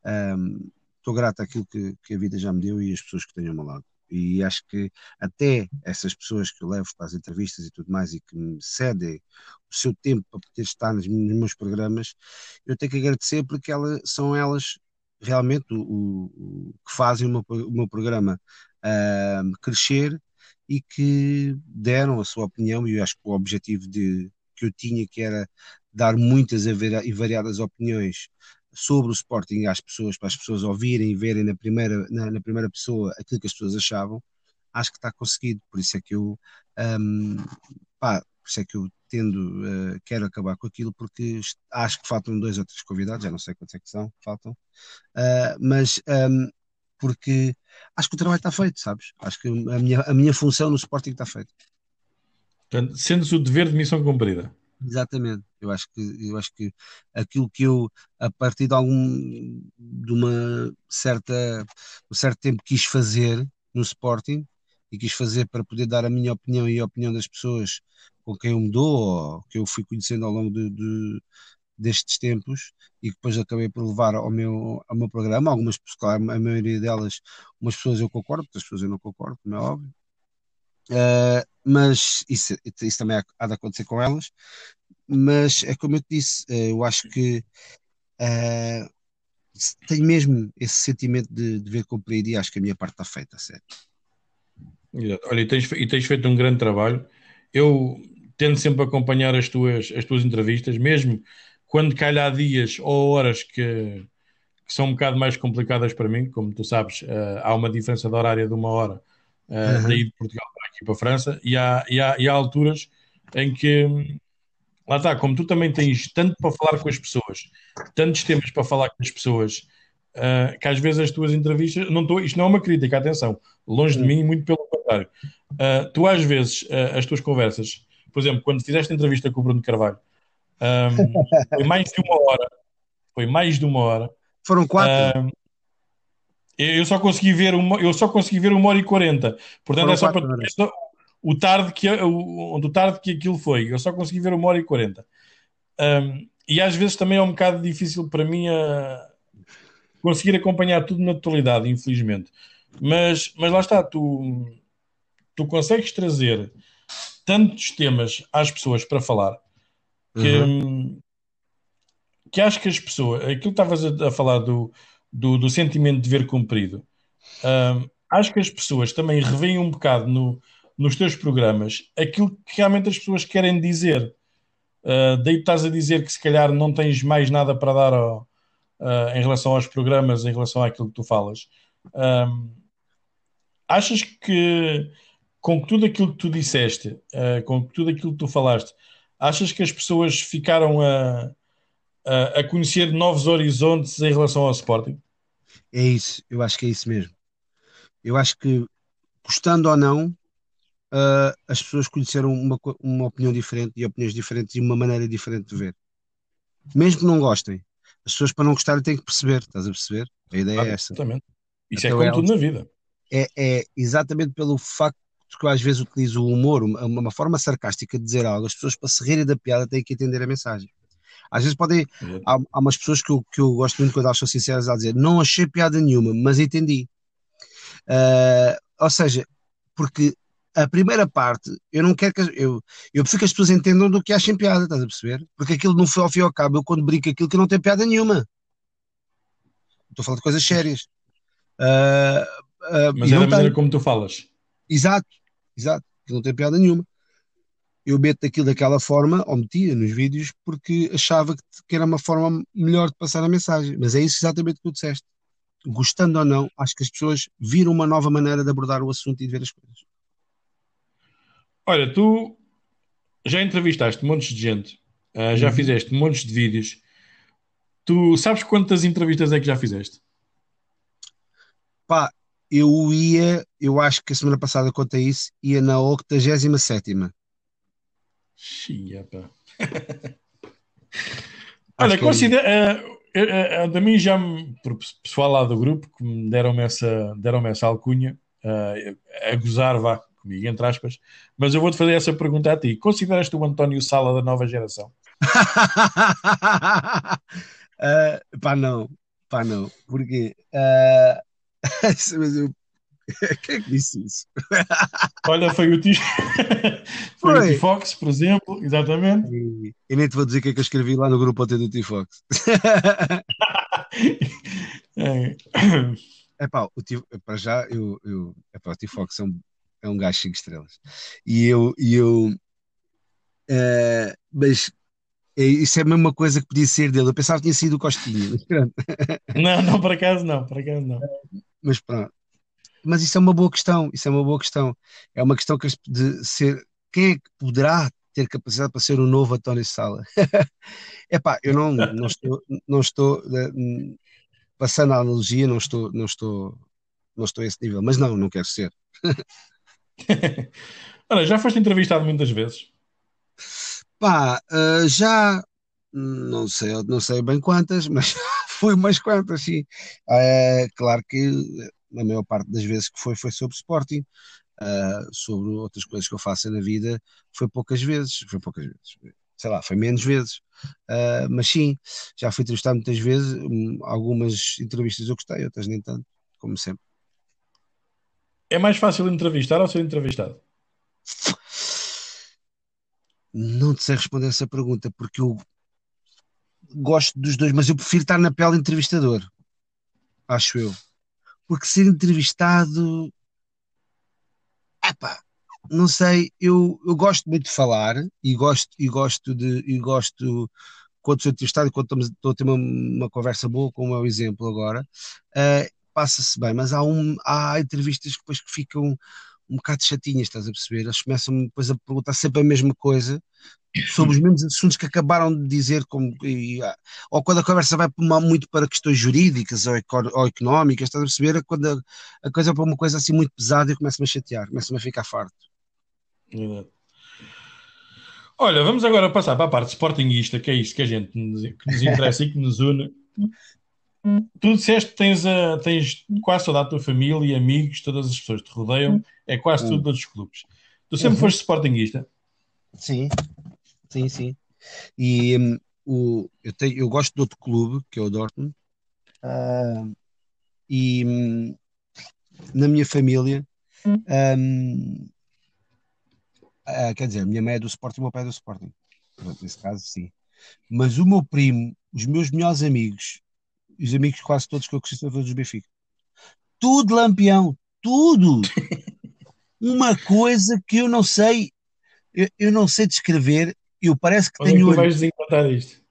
um, estou grato àquilo que, que, a vida já me deu e as pessoas que tenho ao meu lado. E acho que até essas pessoas que eu levo para as entrevistas e tudo mais e que me cedem o seu tempo para poder estar nos, meus programas, eu tenho que agradecer porque elas, são elas realmente o, o, que fazem o meu, o meu programa crescer e que deram a sua opinião e eu acho que o objetivo de, que eu tinha que era dar muitas e variadas opiniões sobre o Sporting às pessoas, para as pessoas ouvirem e verem na primeira, na, na primeira pessoa aquilo que as pessoas achavam, acho que está conseguido. Por isso é que eu, um, pá, por isso é que eu tendo, uh, quero acabar com aquilo, porque acho que faltam dois ou três convidados, já não sei quantos é que são, faltam, uh, mas um, porque acho que o trabalho está feito, sabes? Acho que a minha, a minha função no Sporting está feita. Portanto, sendo o dever de missão cumprida. Exatamente. Eu acho que eu acho que aquilo que eu a partir de algum de uma certa um certo tempo quis fazer no Sporting e quis fazer para poder dar a minha opinião e a opinião das pessoas com quem eu me dou ou que eu fui conhecendo ao longo de, de destes tempos e que depois acabei por levar ao meu, ao meu programa. Algumas, claro, a maioria delas, umas pessoas eu concordo, outras pessoas eu não concordo, como é óbvio. Uh, mas isso, isso também há de acontecer com elas. Mas é como eu te disse, uh, eu acho que uh, tenho mesmo esse sentimento de dever cumprir e acho que a minha parte está feita, sério. Olha, e tens, e tens feito um grande trabalho. Eu tento sempre acompanhar as tuas, as tuas entrevistas, mesmo quando calha há dias ou horas que, que, são um bocado mais complicadas para mim, como tu sabes, uh, há uma diferença de horária de uma hora uhum. daí de Portugal para aqui para a França, e há, e há, e há alturas em que, lá está, como tu também tens tanto para falar com as pessoas, tantos temas para falar com as pessoas, uh, que às vezes as tuas entrevistas, não tô, isto não é uma crítica, atenção, longe de mim, muito pelo contrário. tu às vezes, as tuas conversas, por exemplo, quando fizeste a entrevista com o Bruno Carvalho, um, foi mais de uma hora. Foi mais de uma hora. Foram quatro. Eu só consegui ver uma, eu só consegui ver uma hora e quarenta. Portanto, Foram é só para o tarde que o, o tarde que aquilo foi. Eu só consegui ver uma hora e quarenta. Um, e às vezes também é um bocado difícil para mim a conseguir acompanhar tudo na totalidade, infelizmente. Mas, mas lá está, tu, tu consegues trazer tantos temas às pessoas para falar que, uhum. que acho que as pessoas, aquilo que estavas a, a, falar do, do, do, sentimento de ver cumprido, um, acho que as pessoas também revêem um bocado no, nos teus programas aquilo que realmente as pessoas querem dizer. Uh, daí estás a dizer que se calhar não tens mais nada para dar ao, uh, em relação aos programas, em relação àquilo que tu falas. Achas que com tudo aquilo que tu disseste, uh, com tudo aquilo que tu falaste, Achas que as pessoas ficaram a, a, a, conhecer novos horizontes em relação ao Sporting? É isso, eu acho que é isso mesmo. Eu acho que, gostando ou não, uh, as pessoas conheceram uma, uma opinião diferente e opiniões diferentes e uma maneira diferente de ver. Mesmo que não gostem, as pessoas para não gostarem têm que perceber, estás a perceber? A ideia é essa. Exatamente. Isso é então, é como tudo na vida. É, é exatamente pelo facto porque eu às vezes utilizo o humor, uma, uma, forma sarcástica de dizer algo, as pessoas para se rirem da piada têm que entender a mensagem. Às vezes podem, há, há umas pessoas que eu, que eu gosto muito quando elas são sinceras a dizer, não achei piada nenhuma, mas entendi. Uh, ou seja, porque a primeira parte, eu não quero que eu, eu prefiro que as pessoas entendam do que achem piada, estás a perceber? Porque aquilo não foi ao fim e ao cabo, eu quando brinco aquilo que não tem piada nenhuma. Estou a falar de coisas sérias. Uh, uh, mas é da maneira como tu falas. Exato, exato, que não tem piada nenhuma. Eu meto aquilo daquela forma, ou metia nos vídeos, porque achava que, era uma forma melhor de passar a mensagem. Mas é isso exatamente que tu disseste. Gostando ou não, acho que as pessoas viram uma nova maneira de abordar o assunto e de ver as coisas. Olha, tu já entrevistaste montes de gente, uh, já uhum. fizeste montes de vídeos. Tu sabes quantas entrevistas é que já fizeste? Pá, eu ia, eu acho que a semana passada contei isso, ia na 87. Pá. Olha, considera. Uh, uh, uh, mim já me, por pessoal lá do grupo que me deram essa, deram essa alcunha, a gozar, vá comigo, entre aspas, mas eu vou-te fazer essa pergunta a ti. Consideras-te o António Sala da nova geração? uh, pá, não, pá, não, porque mas eu, Quem é que disse isso? Olha, foi o foi, foi. o T-Fox, por exemplo, exatamente. E, e, nem te vou dizer o que é que eu escrevi lá no grupo do T-Fox. é. é pá, o T, para já, eu, eu, é pá, o T-Fox é um, é um gajo 5 estrelas. E eu, e eu uh, mas é, isso é a mesma coisa que podia ser dele. Eu pensava que tinha sido o Costinha. não, não, por acaso não, por acaso não. Mas pronto. Mas isso é uma boa questão, isso é uma boa questão. É uma questão que de ser quem é que poderá ter capacidade para ser o novo António Sala? Epá, eu não, não estou, não estou eh, passando a analogia, não estou, não estou, não estou a esse nível, mas não, não quero ser. Olha, já foste entrevistado muitas vezes? Pá, uh, já não sei, não sei bem quantas, mas fui umas quantas, sim. Uh, claro que a maior parte das vezes que foi, foi sobre Sporting. Uh, sobre outras coisas que eu faço na vida, foi poucas vezes, foi poucas vezes, sei lá, foi menos vezes, uh, mas sim, já fui entrevistado muitas vezes, um, algumas entrevistas eu gostei, outras nem tanto, como sempre. É mais fácil entrevistar ou ser entrevistado? Não te sei responder essa pergunta, porque eu gosto dos dois, mas eu prefiro estar na pele entrevistador. Acho eu. Porque ser entrevistado. Epá, não sei, eu, eu gosto muito de falar e gosto, e gosto de. E gosto, quando sou entrevistado quando estamos, estou a ter uma, uma conversa boa, como é o exemplo agora, uh, passa-se bem, mas há, um, há entrevistas que depois que ficam um bocado chatinhas, estás a perceber? Eles começam depois a perguntar sempre a mesma coisa sobre os mesmos assuntos que acabaram de dizer, como, e, ah, ou quando a conversa vai muito para questões jurídicas ou, ou económicas, estás a perceber? Quando a, a coisa é para uma coisa assim muito pesada, eu começo-me a chatear, começo-me a ficar farto. Olha, vamos agora passar para a parte sportinguista, que é isso que a gente que nos interessa e que nos une. Tu disseste que tens, a, tens quase toda a tua família, amigos, todas as pessoas que te rodeiam, é quase tudo dos clubes. Tu sempre uhum. foste sportinguista? Sim, sim, sim. E um, o, eu, tenho, eu gosto de outro clube, que é o Dortmund, uh, e um, na minha família, um, uh, quer dizer, a minha mãe é do Sporting o meu pai é do Sporting. Nesse caso, sim. Mas o meu primo, os meus melhores amigos, os amigos quase todos que eu conheci são do Benfica. Tudo lampião, tudo. Uma coisa que eu não sei, eu, eu não sei descrever, eu parece que Onde tenho. É que tu vais desencontrar isto?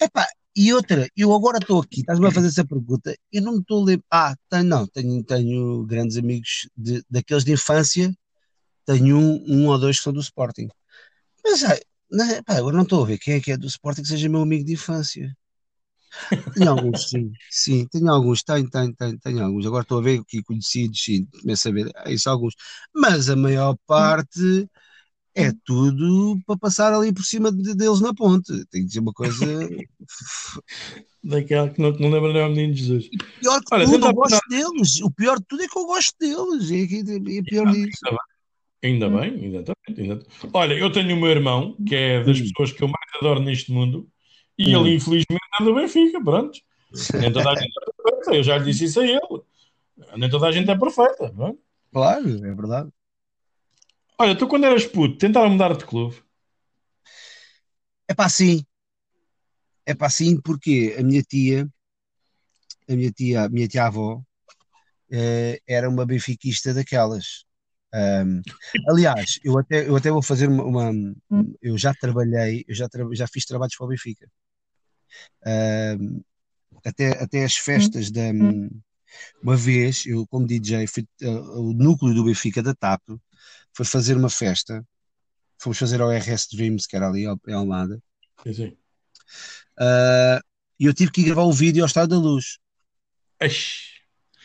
Epá, e outra, eu agora estou aqui, estás-me a fazer essa pergunta, eu não me estou a ler. Ah, tenho, não, tenho, tenho grandes amigos de, daqueles de infância, tenho um, um ou dois que são do Sporting. Mas ah, não, pá, agora não estou a ver quem é que é do Sporting que seja meu amigo de infância. Tenho alguns, sim, sim, tenho alguns, tenho, tenho, tenho, tenho alguns. Agora estou a ver aqui conhecidos, sim, começo a ver, é isso alguns. Mas a maior parte é tudo para passar ali por cima de, deles na ponte. Tenho que dizer uma coisa. Daquela que não, não lembra nem ao menino Jesus. E pior que Olha, tudo, eu gosto deles. O pior de tudo é que eu gosto deles. É, é pior disso. Ainda hum. bem, exatamente, exatamente. Olha, eu tenho o meu irmão, que é das hum. pessoas que eu mais adoro neste mundo, e hum. ele, infelizmente, é do Benfica, pronto. Nem toda a gente é perfeita, eu já lhe disse isso a ele. Nem toda a gente é perfeita, não é? Claro, é verdade. Olha, tu quando eras puto, tentaram mudar de clube? É para sim. É para sim porque a minha tia, a minha tia, a minha tia avó, eh, era uma benfiquista daquelas. Um, aliás, eu até, eu até vou fazer uma, uma, Eu já trabalhei, eu já, tra, já fiz trabalhos para o Benfica. Um, até, até as festas da. Uma vez, eu como DJ, fui, uh, o núcleo do Benfica da TAP foi fazer uma festa. Fomos fazer ao RS Dreams, que era ali em Almada. Sim, sim. Uh, e eu tive que gravar o vídeo ao estado da luz.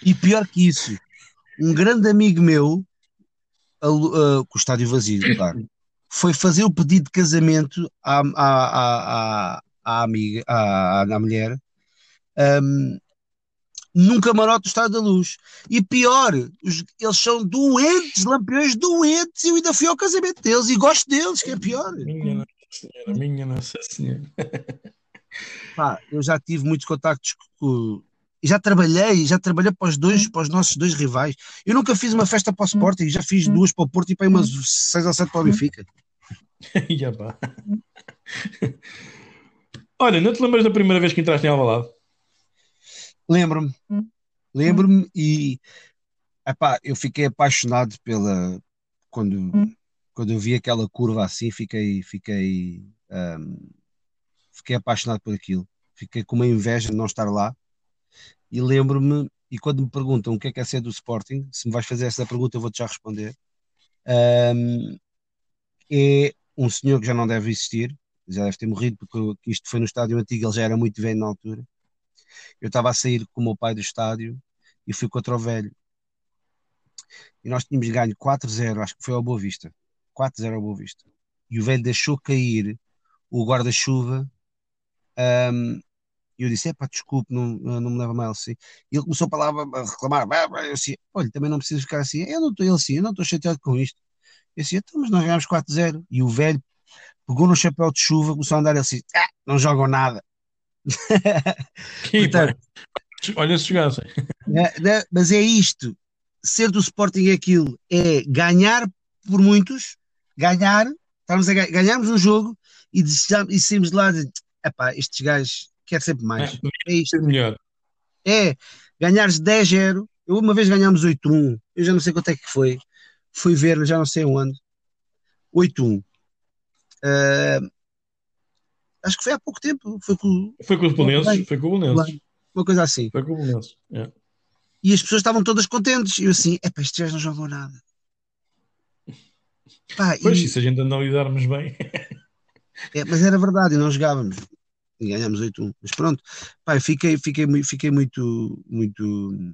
E pior que isso, um grande amigo meu uh, com o estádio vazio, claro, foi fazer o pedido de casamento à, à, à, à amiga, à, à mulher, um, num camarote do Estado da Luz. E pior, os, eles são doentes, lampiões doentes, e eu ainda fui ao casamento deles e gosto deles, que é pior. Minha Nossa Senhora, minha Nossa Senhora. Pá, eu já tive muitos contactos com, E já trabalhei, já trabalhei para os dois, para os nossos dois rivais. Eu nunca fiz uma festa para o Sporting, já fiz duas para o Porto e para umas seis ou sete para o Benfica. Já pá. Olha, não te lembras da primeira vez que entraste em Alvalade? Lembro-me. Lembro-me e epá, eu fiquei apaixonado pela quando, quando eu vi aquela curva assim, fiquei, fiquei, um, fiquei apaixonado por aquilo. Fiquei com uma inveja de não estar lá. E lembro-me, e quando me perguntam o que é que é ser do Sporting, se me vais fazer essa pergunta, eu vou-te já responder. Um, é um senhor que já não deve existir, já deve ter morrido, porque isto foi no estádio antigo, ele já era muito velho na altura. Eu estava a sair com o meu pai do estádio e fui contra o velho. E nós tínhamos ganho 4-0, acho que foi ao Boa Vista. 4-0 ao Boa Vista. E o velho deixou cair o guarda-chuva. Um, e eu disse: Epá, desculpe, não, não me leva mal assim. E ele começou a, lá a reclamar. Eu disse: Olha, também não precisa ficar assim. Eu não estou assim, eu não estou chateado com isto. Eu disse: Então, mas nós ganhamos 4-0. E o velho pegou no chapéu de chuva, começou a andar assim: Ah, não jogam nada. Portanto, Olha se jogassem. É, mas é isto. Ser do Sporting é aquilo. É ganhar por muitos, ganhar, estamos a ganharmos um jogo e, e saímos de lá de epá, estes gajos quer sempre mais. É, é isto. Melhor. É, ganhares 10-0. Eu uma vez ganhámos 8-1. Eu já não sei quanto é que foi. Fui ver, já não sei onde. 8-1. Uh, acho que foi há pouco tempo. Foi com, foi com os Belenenses. Foi com o Belenenses. Uma coisa assim. Foi com o Belenenses. É. E as pessoas estavam todas contentes. E eu assim, é para estes gajos não jogam nada. Pá, pois, e... se a gente analisarmos bem. é, mas era verdade, e não jogávamos. E ganhámos 8-1. Mas pronto, pá, fiquei, fiquei, fiquei muito, muito,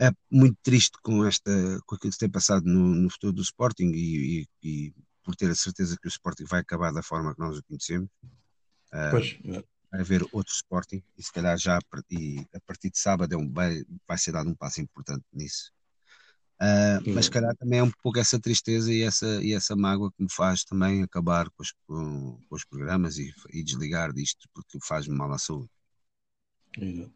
é, muito triste com, esta, com aquilo que se tem passado no, no futuro do Sporting e, e, e por ter a certeza que o Sporting vai acabar da forma que nós o conhecemos. Uh, pois. É. Vai haver outro Sporting e se calhar já e a partir de sábado é um, vai, vai ser dado um passo importante nisso. Uh, mas se calhar também é um pouco essa tristeza e essa, e essa mágoa que me faz também acabar com os, com, com os programas e, e, desligar disto porque faz-me mal à saúde. Exato.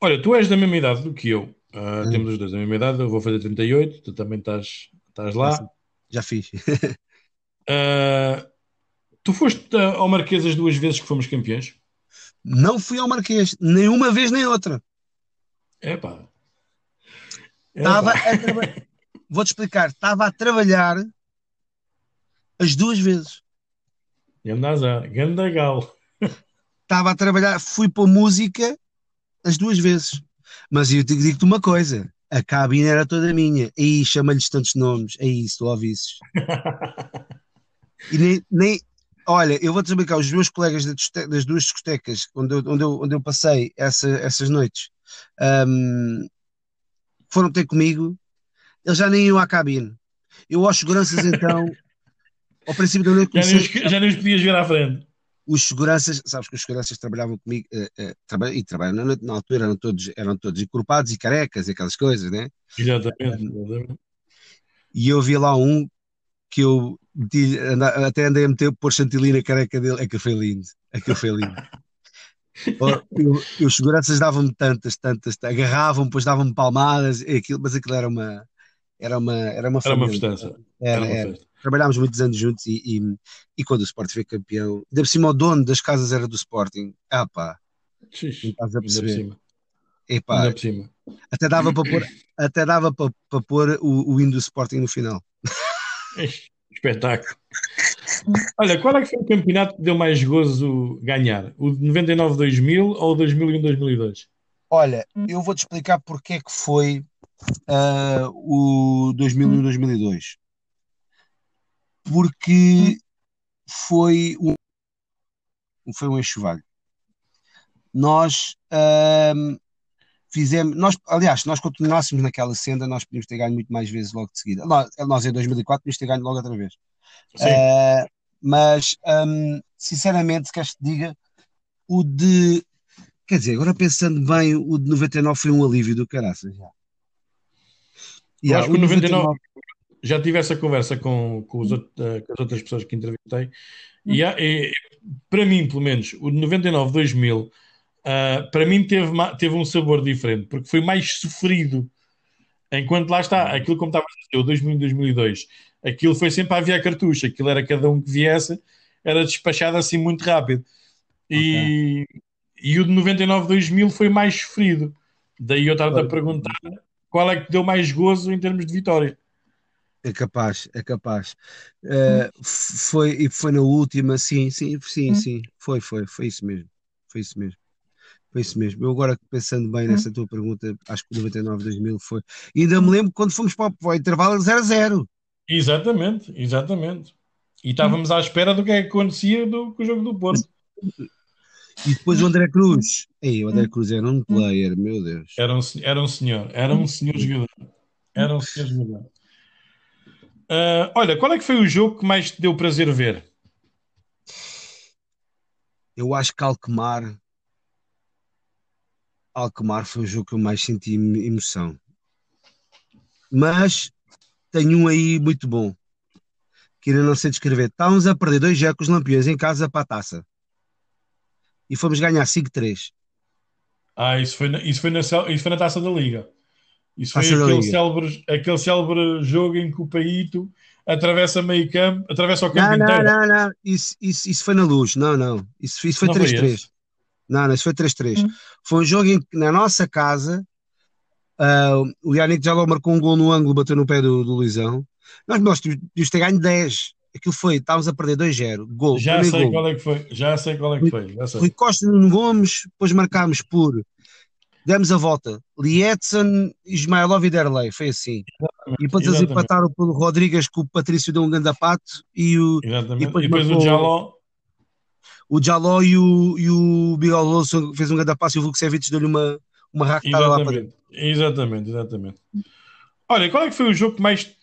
Olha, tu és da mesma idade do que eu. Uh, hum. Temos os dois da mesma idade, eu vou fazer 38, tu também estás, estás lá. Já fiz. uh, tu foste ao Marquês as duas vezes que fomos campeões? Não fui ao Marquês, nem uma vez nem outra. Epá. Estava a trabalhar. Vou-te explicar, estava a trabalhar as duas vezes. Ganda Gandagal. Estava a trabalhar, fui para música as duas vezes. Mas eu digo-te digo uma coisa: a cabine era toda minha. E chama-lhes tantos nomes. É isso, tu ouvisses. e nem, nem, Olha, eu vou-te explicar, os meus colegas das duas discotecas onde eu, onde eu, onde eu passei essa, essas noites um, foram ter comigo, eles já nem iam à cabine. Eu aos seguranças então, ao princípio da noite comecei, já, nem os, já nem os podias ver à frente os seguranças, sabes que os seguranças trabalhavam comigo uh, uh, traba e trabalham na, na, altura, eram todos, eram todos encorpados e carecas e aquelas coisas, né? Exatamente, exatamente. E eu vi lá um que eu meti, anda, até andei a meter por chantilly na careca dele, é que foi lindo, é que foi lindo. eu, os seguranças davam-me tantas, tantas, agarravam, depois davam-me palmadas, aquilo, mas aquilo era uma, era uma, era uma, era uma festança. Era, era, era, trabalhámos muitos anos juntos e, e, e, quando o Sporting foi campeão, ainda por cima o dono das casas era do Sporting. Ah pá, Xixi, estás a perceber. Epá, até dava para pôr, até dava para, para pôr o, o hino do Sporting no final. Espetáculo. Olha, qual é que foi o campeonato que deu mais gozo ganhar? O de 99-2000 ou o 2001-2002? Olha, eu vou-te explicar porque é que foi uh, o 2001-2002 porque foi um, foi um enxovalho. Nós um, fizemos, nós, aliás, se nós continuássemos naquela senda, nós podíamos ter ganho muito mais vezes logo de seguida. Nós, nós em 2004 podíamos ter ganho logo outra vez. Uh, mas, um, sinceramente, queres que te diga, o de. Quer dizer, agora pensando bem, o de 99 foi um alívio do caraças. Já. Eu acho que o 99, 99 já tive essa conversa com, com, os, uh, com as outras pessoas que entrevistei, e, há, e, para mim, pelo menos, o de 99-2000, uh, para mim teve, teve um sabor diferente, porque foi mais sofrido. Enquanto lá está, aquilo como estava a dizer, o 2000 2002, aquilo foi sempre a via cartucho, aquilo era cada um que viesse, era despachado assim muito rápido. E, okay. e o de 99-2000 foi mais sofrido. Daí eu estava a perguntar qual é que deu mais gozo em termos de vitória. É capaz, é capaz. Uh, foi, e foi na última, sim, sim, sim, hum. sim. Foi, foi, foi isso mesmo. Foi isso mesmo. Foi isso mesmo. Eu agora pensando bem nessa tua pergunta, acho que 99, 2000 foi. E ainda me lembro quando fomos para, para o intervalo 0 a 0. Exatamente, exatamente. E estávamos à espera do que é que acontecia do, com o jogo do Porto. E depois o André Cruz. Ei, o André Cruz era um player, meu Deus. Era um, era um senhor, era um senhor jogador. Era um senhor jogador. Uh, olha, qual é que foi o jogo que mais te deu prazer ver? Eu acho que Alkmaar. Alkmaar foi o jogo que eu mais senti emoção. Mas tenho um aí muito bom. Que ainda não sei descrever. Estávamos a perder dois jecos lampiões em casa para a taça. E fomos ganhar 5-3. Ah, isso foi, na, isso, foi na, isso foi na taça da Liga. Isso foi aquele célebre, aquele célebre jogo em que o Paíto atravessa meio campo, atravessa o campo não, inteiro. Não, não, não, isso, isso, isso foi na luz, não, não. Isso, isso foi 3-3. Não, não, isso foi 3-3. Hum. Foi um jogo em que na nossa casa uh, o Yannick Jaló marcou um gol no ângulo, bateu no pé do, do Luizão. Nós, nós devíamos ter ganho 10. Aquilo foi, estávamos a perder 2-0. Gol. Já sei gol. qual é que foi. Já sei qual é que foi. Já sei. Rui Costa no Gomes, depois marcámos por demos a volta. Lietzen, Ismailov e Derlei, foi assim. Exatamente, e depois eles empataram pelo Rodrigues que o Patrício deu um grande pato e o Exatamente. e depois, e depois o Jaló o Jaló e o, e o Miguel fez um grande passo e o Vukcevic deu-lhe uma, uma ractada lá para dentro. Exatamente, exatamente. Olha, qual é que foi o jogo que mais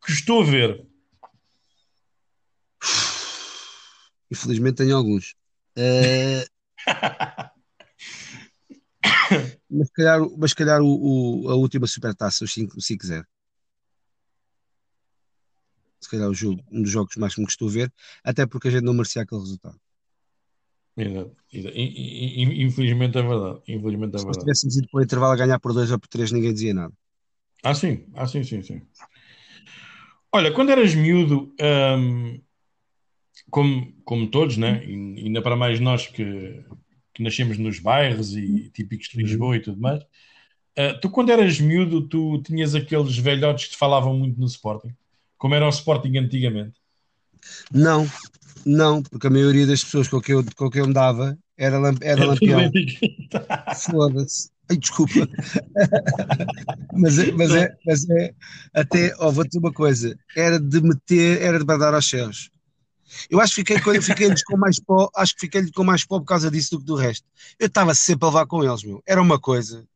custou ver? Infelizmente tenho alguns. Uh... mas calhar, mas calhar o, o, a última supertaça, o 5-0. Se calhar o jogo, um dos jogos mais que me gostou ver, até porque a gente não merecia aquele resultado. Exato, Infelizmente é verdade. Infelizmente é Se tivéssemos ido para o intervalo a ganhar por 2 ou por 3, ninguém dizia nada. Ah, sim, ah, sim, sim, sim. Olha, quando eras miúdo, hum, como, como todos, né? E ainda para mais nós que, que nascemos nos bairros e típicos de Lisboa e tudo mais. Uh, tu, quando eras miúdo, tu tinhas aqueles velhotes que te falavam muito no Sporting, como era o Sporting antigamente? Não, não, porque a maioria das pessoas com que eu, com que eu andava era, era lampião. Foda-se. Ai, desculpa. mas, é, mas, é, mas é até, oh, vou dizer uma coisa, era de meter, era de badar aos céus. Eu acho que fiquei, fiquei com mais pó, acho que fiquei com mais pó por causa disso do que do resto. Eu estava sempre a levar com eles, meu. Era uma coisa.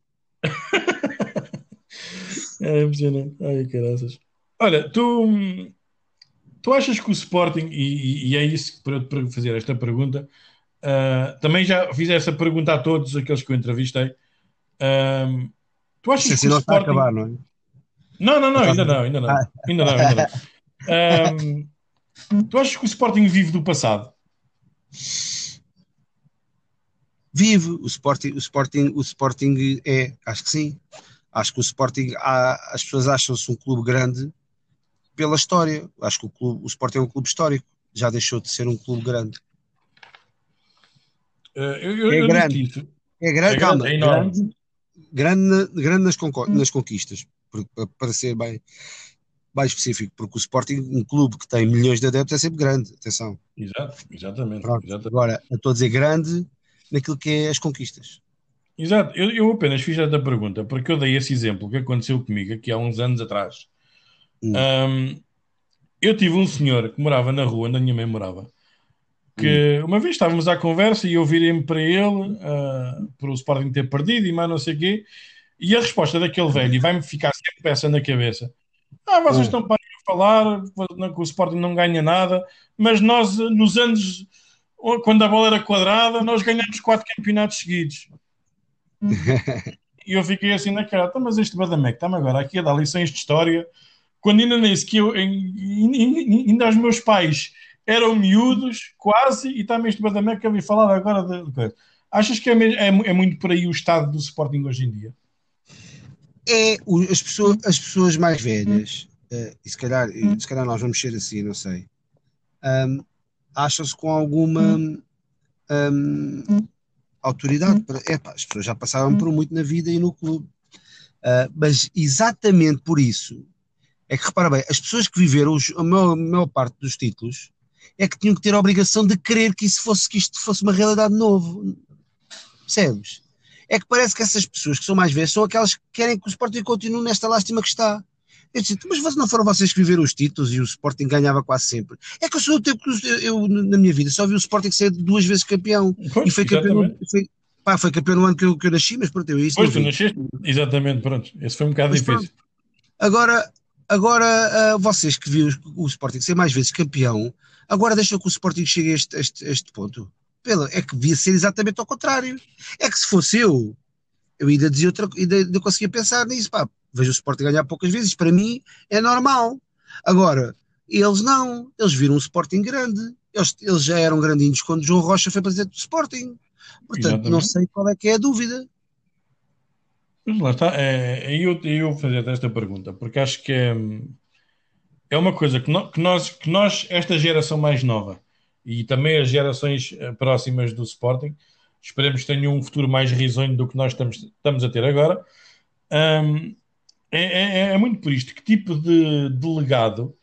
é impressionante. Ai, caraças. Olha, tu, tu achas que o Sporting, e, e é isso para, para fazer esta pergunta, uh, também já fiz essa pergunta a todos aqueles que eu entrevistei. Uh, tu achas que o Sporting... acabar, não é? Não, não, não, ainda não, ainda não. Ainda não, ainda não. Um, Tu achas que o Sporting vive do passado? Vive. O Sporting, o Sporting, o Sporting é, acho que sim. Acho que o Sporting, há, as pessoas acham-se um clube grande pela história. Acho que o, clube, o Sporting é um clube histórico. Já deixou de ser um clube grande. Uh, eu, eu, é, grande. é grande. É calma, grande, é grande, grande, grande nas, nas conquistas, para, para ser bem mais específico, porque o Sporting, um clube que tem milhões de adeptos, é sempre grande, atenção. Exato, exatamente. exatamente. Agora, eu estou a dizer grande naquilo que é as conquistas. Exato, eu, eu apenas fiz esta pergunta porque eu dei esse exemplo que aconteceu comigo aqui há uns anos atrás. Hum. Um, eu tive um senhor que morava na rua onde a minha mãe morava, que hum. uma vez estávamos à conversa e eu virei-me para ele uh, por o Sporting ter perdido e mais não sei o quê, e a resposta daquele velho, e vai-me ficar sempre peça na cabeça, ah, vocês estão para a falar que o Sporting não ganha nada, mas nós, nos anos, quando a bola era quadrada, nós ganhamos quatro campeonatos seguidos. e eu fiquei assim na cara, então, mas este Badamec está-me agora aqui a dar lições de história, quando ainda nem que eu, ainda os meus pais eram miúdos, quase, e está-me este Badamec a vir falar agora de, Achas que é, é, é, muito por aí o estado do Sporting hoje em dia? É, o, as, pessoas, as pessoas mais velhas, uh, e se calhar, se calhar nós vamos ser assim, não sei, um, acham-se com alguma um, autoridade. Para, epa, as pessoas já passaram por muito na vida e no clube. Uh, mas exatamente por isso é que, repara bem, as pessoas que viveram os, a, maior, a maior parte dos títulos é que tinham que ter a obrigação de querer que, isso fosse, que isto fosse uma realidade novo. Percebes? É que parece que essas pessoas que são mais velhas são aquelas que querem que o Sporting continue nesta lástima que está. Eu disse, mas não foram vocês que viveram os títulos e o Sporting ganhava quase sempre. É que eu sou o tempo que eu, eu, na minha vida só vi o Sporting ser duas vezes campeão. Pois, e foi campeão, foi, pá, foi campeão no ano que eu, que eu nasci, mas pronto, eu isso. Pois, tu nasceste, exatamente, pronto. Esse foi um bocado mas, difícil. Pronto. Agora, agora uh, vocês que viram o Sporting ser mais vezes campeão, agora deixam que o Sporting chegue a este, este, este ponto. É que devia ser exatamente ao contrário. É que se fosse eu, eu ainda dizia outra, ainda, ainda conseguia pensar nisso, pá, vejo o Sporting ganhar poucas vezes, para mim é normal. Agora, eles não, eles viram um Sporting grande, eles, eles já eram grandinhos quando João Rocha foi presidente do Sporting. Portanto, Exatamente. não sei qual é que é a dúvida. Mas lá está, é, é eu, eu fazer esta pergunta, porque acho que é, é uma coisa que, no, que, nós, que nós, esta geração mais nova, e também as gerações eh, próximas do Sporting, esperemos que tenham um futuro mais risonho do que nós estamos, estamos a ter agora. Um, é, é, é, muito por isto. Que tipo de, de legado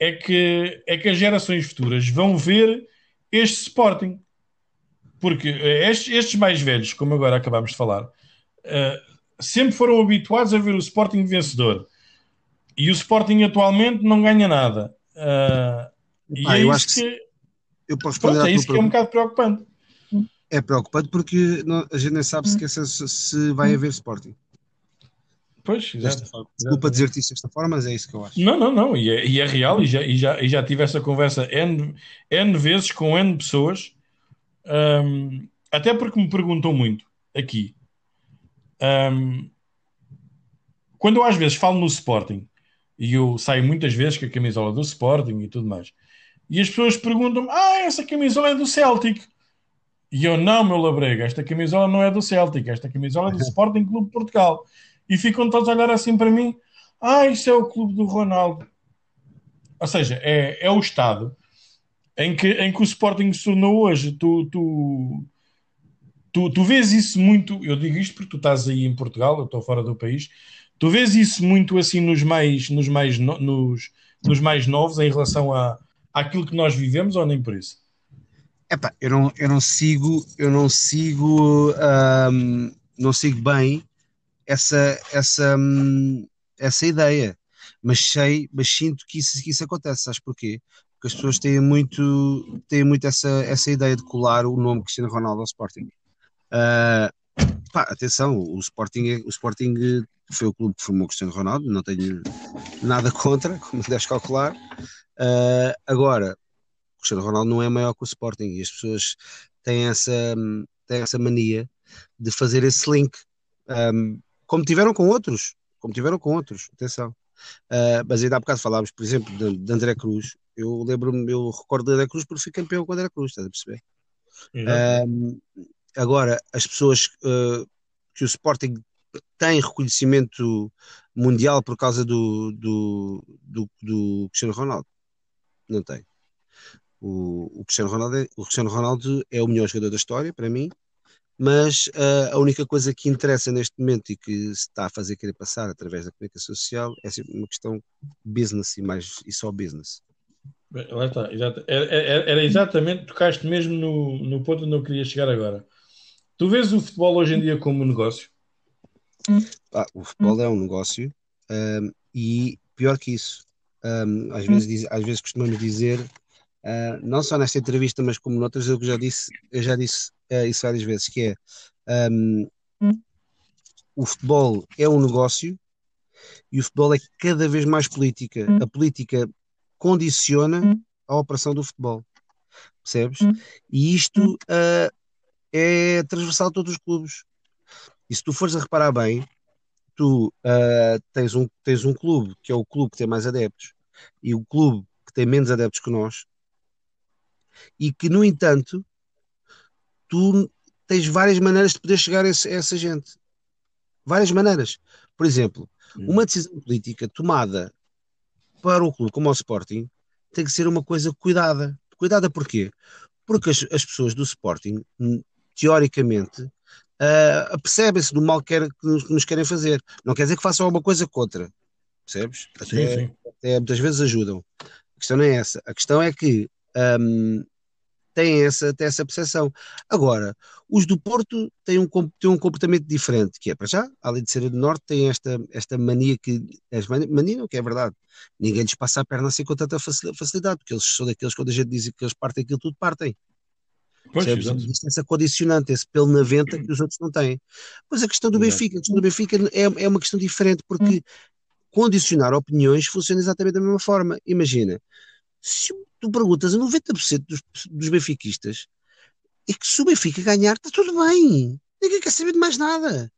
é que, é que as gerações futuras vão ver este Sporting? Porque eh, estes, estes mais velhos, como agora acabámos de falar, uh, sempre foram habituados a ver o Sporting vencedor. E o Sporting atualmente não ganha nada. Uh, e é isso que, que, eu posso pronto, é isso que é um bocado preocupante. É preocupante porque não, a gente nem sabe se, se, se vai haver Sporting. Pois, Desculpa dizer-te isso desta forma, mas é isso que eu acho. Não, não, não, e é, e é real, e já, e, já, e já tive essa conversa N, N vezes com N pessoas, um, até porque me perguntam muito aqui. Um, quando eu às vezes falo no Sporting, e eu saio muitas vezes com a camisola do Sporting e tudo mais, e as pessoas perguntam-me: Ah, essa camisola é do Celtic. E eu, não, meu labrega, esta camisola não é do Celtic, esta camisola é do Sporting Clube de Portugal e ficam todos a olhar assim para mim: ah, isso é o clube do Ronaldo. Ou seja, é, é o estado em que, em que o Sporting se tornou hoje. Tu, tu, tu, tu vês isso muito. Eu digo isto porque tu estás aí em Portugal, eu estou fora do país. Tu vês isso muito assim nos mais, nos mais, no, nos, nos mais novos em relação a, àquilo que nós vivemos ou nem por isso? Epá, eu não, eu não sigo, eu não sigo, não sigo bem essa, essa, essa ideia. Mas sei, mas sinto que isso, que isso acontece, sabes porquê? Porque as pessoas têm muito, têm muito essa, essa ideia de colar o nome Cristiano Ronaldo ao Sporting. Uh, pá, atenção, o Sporting, o Sporting foi o clube que formou Cristiano Ronaldo, não tenho nada contra, como deves calcular. Uh, agora, Cristiano Ronaldo não é maior que o Sporting e as pessoas têm essa, têm essa mania de fazer esse link. Um, como tiveram com outros, como tiveram com outros, atenção. Uh, mas ainda há bocado falámos, por exemplo, de, de André Cruz. Eu lembro-me, eu recordo de André Cruz porque fui campeão com André Cruz, estás a perceber? Uh, agora, as pessoas uh, que o Sporting tem reconhecimento mundial por causa do, do, do, do Cristiano Ronaldo. Não tem. O, o, Cristiano Ronaldo é, o Cristiano Ronaldo é o melhor jogador da história, para mim, mas uh, a única coisa que interessa neste momento e que se está a fazer querer passar através da comunicação social é uma questão business e mais e só business. Lá está, exato. Era, era, exatamente, tocaste mesmo no, no ponto onde eu queria chegar agora. Tu vês o futebol hoje em dia como um negócio? Ah, o futebol é um negócio um, e pior que isso, um, às, vezes, às vezes costumamos dizer, uh, não só nesta entrevista, mas como noutras, eu já disse, eu já disse uh, isso várias vezes, que é um, o futebol é um negócio e o futebol é cada vez mais política. A política condiciona a operação do futebol. Percebes? E isto uh, é transversal a todos os clubes. E se tu fores a reparar bem, tu uh, tens, um, tens um clube que é o clube que tem mais adeptos e o clube que tem menos adeptos que nós, e que, no entanto, tu tens várias maneiras de poder chegar a, esse, a essa gente. Várias maneiras. Por exemplo, uma decisão política tomada para o clube como o Sporting tem que ser uma coisa cuidada. Cuidada porquê? Porque as, as pessoas do Sporting, hum, teoricamente, uh, percebem-se do mal que, que, nos, que, nos, querem fazer. Não quer dizer que façam alguma coisa contra. Percebes? Até, sim, sim. até muitas vezes ajudam. A questão não é essa. A questão é que um, têm essa, têm essa percepção. Agora, os do Porto têm um, têm um comportamento diferente, que é para já, além de serem do Norte, têm esta, esta mania que. Mania não, que é verdade. Ninguém lhes passa a perna assim com tanta facilidade, porque eles são daqueles quando a gente diz que eles partem aquilo tudo, partem. Pois, Existe essa condicionante, esse pelo na venta que os outros não têm. Pois a questão do Benfica, a questão do Benfica é, é uma questão diferente, porque condicionar opiniões funciona exatamente da mesma forma. Imagina, se tu perguntas a 90% dos, dos benfiquistas é que se o Benfica ganhar, está tudo bem. Ninguém quer saber de mais nada.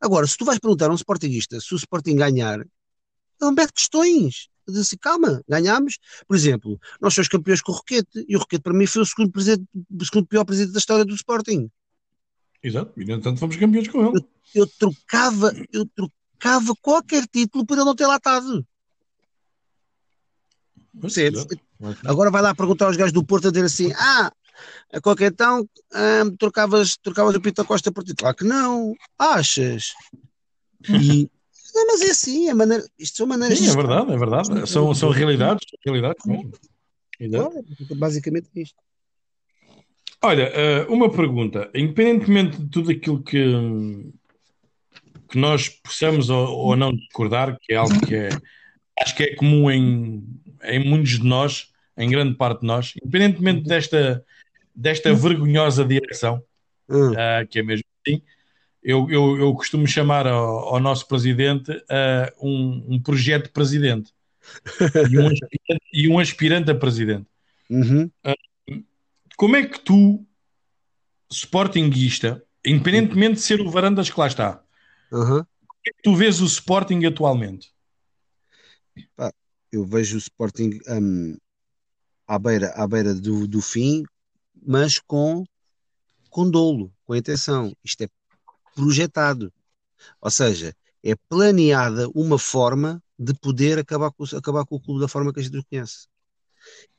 Agora, se tu vais perguntar a um Sportingista se o Sporting ganhar, ele mete questões. Diz assim, calma, ganhámos. Por exemplo, nós somos campeões com o Roquete, e o Roquete para mim foi o segundo, o segundo pior presidente da história do Sporting. Exato, e no entanto fomos campeões com ele. Eu, eu, trocava, eu trocava qualquer título por ele não ter latado. Percebes? Agora vai lá perguntar aos gajos do Porto a dizer assim: ah, a qualquer então hum, trocavas, trocavas o Pita Costa por ti. Claro que não, achas? E, não, mas é assim, é maneira, isto são maneiras. Sim, é verdade, é verdade. São, são realidades, realidades mesmo. Claro, basicamente é isto. Olha, eh, uma pergunta. Independentemente de tudo aquilo que, que nós possamos ou, não discordar, que é algo que é, acho que é comum em, em muitos de nós, em grande parte de nós, independentemente desta, desta vergonhosa direção, uh, que é mesmo assim, eu, eu, eu costumo chamar ao, ao nosso presidente uh, um, um projeto presidente e, um aspirante, e um aspirante a presidente. Uhum. Uh, como é que tu, sportinguista, independentemente de ser o Varandas que lá está, uhum. como é que tu vês o Sporting atualmente? Pá, eu vejo o Sporting um, à beira, à beira do, do fim, mas com, com dolo, com intenção. Isto é projetado. Ou seja, é planeada uma forma de poder acabar com, acabar com o clube da forma que a gente o conhece.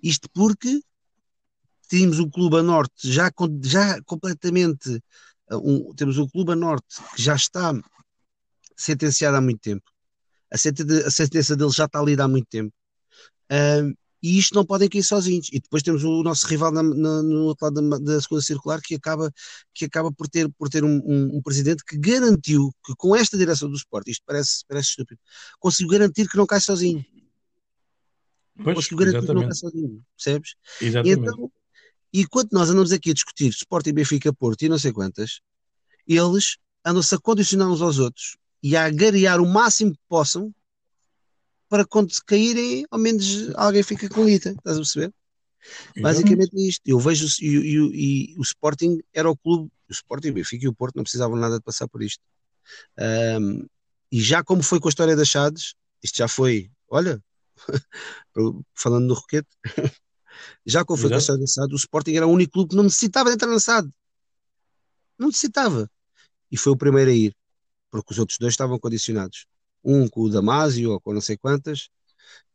Isto porque tínhamos o clube a norte já, já completamente. Um, temos o clube a norte que já está sentenciado há muito tempo a sentença, a sentença dele já está lida há muito tempo. Uh, e isto não podem cair sozinhos. E depois temos o nosso rival na, na, no outro lado da, da segunda circular que acaba, que acaba por ter, por ter um, um, um, presidente que garantiu que com esta direção do esporte, isto parece, parece estúpido, conseguiu garantir que não cai sozinho. Pois, conseguiu garantir exatamente. que não cai sozinho, percebes? Exatamente. E, então, e quando nós andamos aqui a discutir Sport e Benfica Porto e não sei quantas, eles andam-se a condicionar uns aos outros e a agariar o máximo que possam para quando se caírem, ao menos alguém fica com lita, estás a perceber? Basicamente é isto. Eu vejo e, e, e, o Sporting era o clube, o Sporting, o Benfica e o Porto não precisavam nada de passar por isto. Um, e já como foi com a história das Chades, isto já foi, olha, falando no Roquete, já como foi Exato. com a história das Chades, o Sporting era o único clube que não necessitava de entrar na SAD. Não necessitava. E foi o primeiro a ir porque os outros dois estavam condicionados. Um com o Damásio ou com não sei quantas,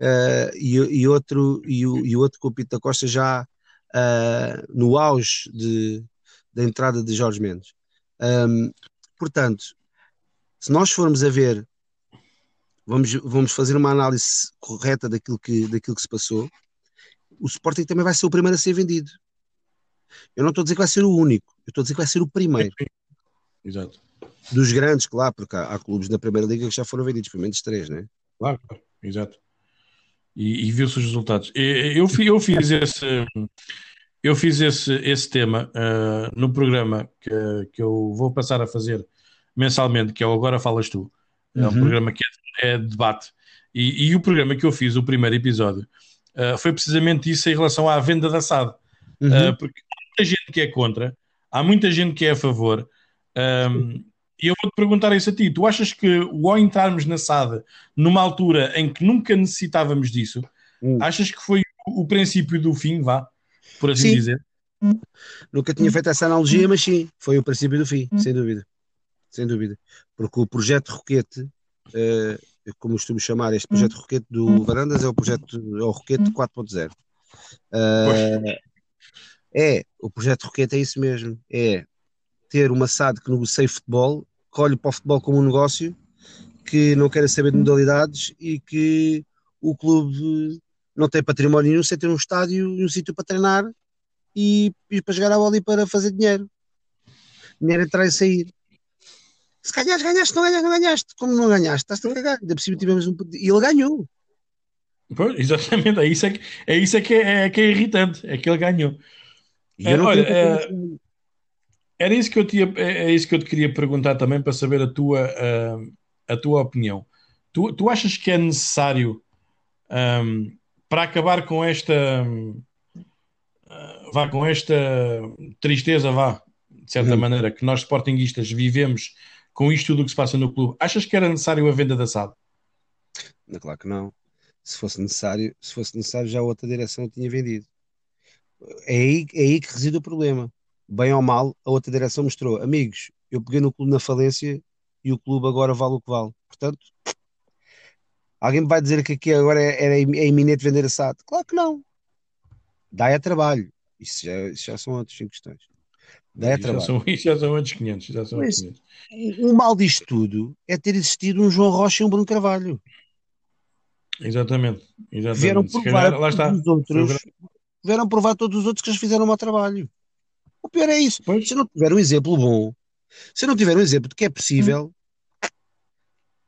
uh, e, e, outro, e, o, e outro com o Pito da Costa já uh, no auge de, da entrada de Jorge Mendes. Um, portanto, se nós formos a ver, vamos, vamos fazer uma análise correta daquilo que, daquilo que se passou, o Sporting também vai ser o primeiro a ser vendido. Eu não estou a dizer que vai ser o único, eu estou a dizer que vai ser o primeiro. Exato dos grandes, claro, porque há, há, clubes da Primeira Liga que já foram vendidos, pelo menos três, né? Claro, exato. E, e viu-se os resultados. Eu, eu fiz esse, eu fiz esse, esse tema uh, no programa que, que eu vou passar a fazer mensalmente, que é o Agora Falas Tu. É um uhum. programa que é, é debate. E, e, o programa que eu fiz, o primeiro episódio, uh, foi precisamente isso em relação à venda da SAD. Uhum. Uh, porque há muita gente que é contra, há muita gente que é a favor. Um, e eu vou-te perguntar isso a ti. Tu achas que ao entrarmos na SAD numa altura em que nunca necessitávamos disso, hum. achas que foi o princípio do fim, vá, por assim Sim. dizer? Nunca tinha feito essa analogia, mas sim, foi o princípio do fim, sem dúvida. Sem dúvida. Porque o projeto Roquete, uh, como costumo chamar este projeto Roquete do Varandas, é o projeto é o Roquete 4.0. Uh, é, o projeto Roquete é isso mesmo. É ter uma SAD que negocia futebol, que olhe para o futebol como um negócio, que não quer saber de modalidades e que o clube não tem património nenhum sem ter um estádio e um sítio para treinar e, e para jogar a bola e para fazer dinheiro. Dinheiro entrar e sair. Se ganhas, ganhaste, não ganhas, não ganhaste. Como não ganhaste, estás-te a cagar. Ainda por cima tivemos um. E ele ganhou. Pois, exatamente, é isso, é que, é, isso é, que é, é, que é irritante, é que ele ganhou. É, olha, é, era isso que eu tinha, é, é, isso que eu te queria perguntar também para saber a tua, a, a tua opinião. Tu, tu achas que é necessário um, para acabar com esta uh, vá com esta tristeza, vá, de certa uhum. maneira, que nós sportinguistas vivemos com isto tudo o que se passa no clube, achas que era necessário a venda da SAD? Claro que não. Se fosse necessário, se fosse necessário, já outra direção tinha vendido. É aí, é aí que reside o problema. Bem ou mal, a outra direção mostrou, amigos, eu peguei no clube na falência e o clube agora vale o que vale. Portanto, alguém me vai dizer que aqui agora é, é, é iminente vender a SAD? Claro que não. Dá é trabalho. Isso já, isso já são outras questões. Dá é trabalho. Já são, isso já são outros 500. Já são Mas, 500. O mal disto tudo é ter existido um João Rocha e um Bruno Carvalho. Exatamente. exatamente. Vieram provar calhar, lá está. Os outros, vieram provar todos os outros que eles fizeram o mau trabalho. O pior é isso. Pois. Se não tiver um exemplo bom, se não tiver um exemplo de que é possível,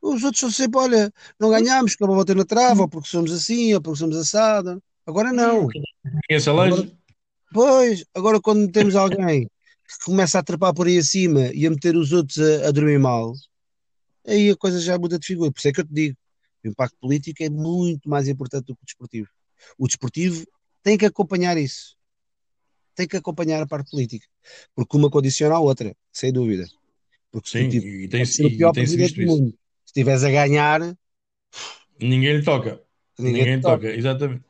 hum. os outros são sempre, olha, não ganhámos porque a bater na trava, ou porque somos assim, ou porque somos assada. Agora não. Esse agora, pois, agora quando temos alguém que começa a trepar por aí acima e a meter os outros a, a dormir mal, aí a coisa já muda de figura. Por isso é que eu te digo, o impacto político é muito mais importante do que o desportivo. O desportivo tem que acompanhar isso. Tem que acompanhar a parte política. Porque uma condiciona a outra, sem dúvida. Porque Sim, se e tem, o pior presidente do mundo. Se estiveres a ganhar, ninguém lhe toca. Ninguém, ninguém toca. toca. exatamente.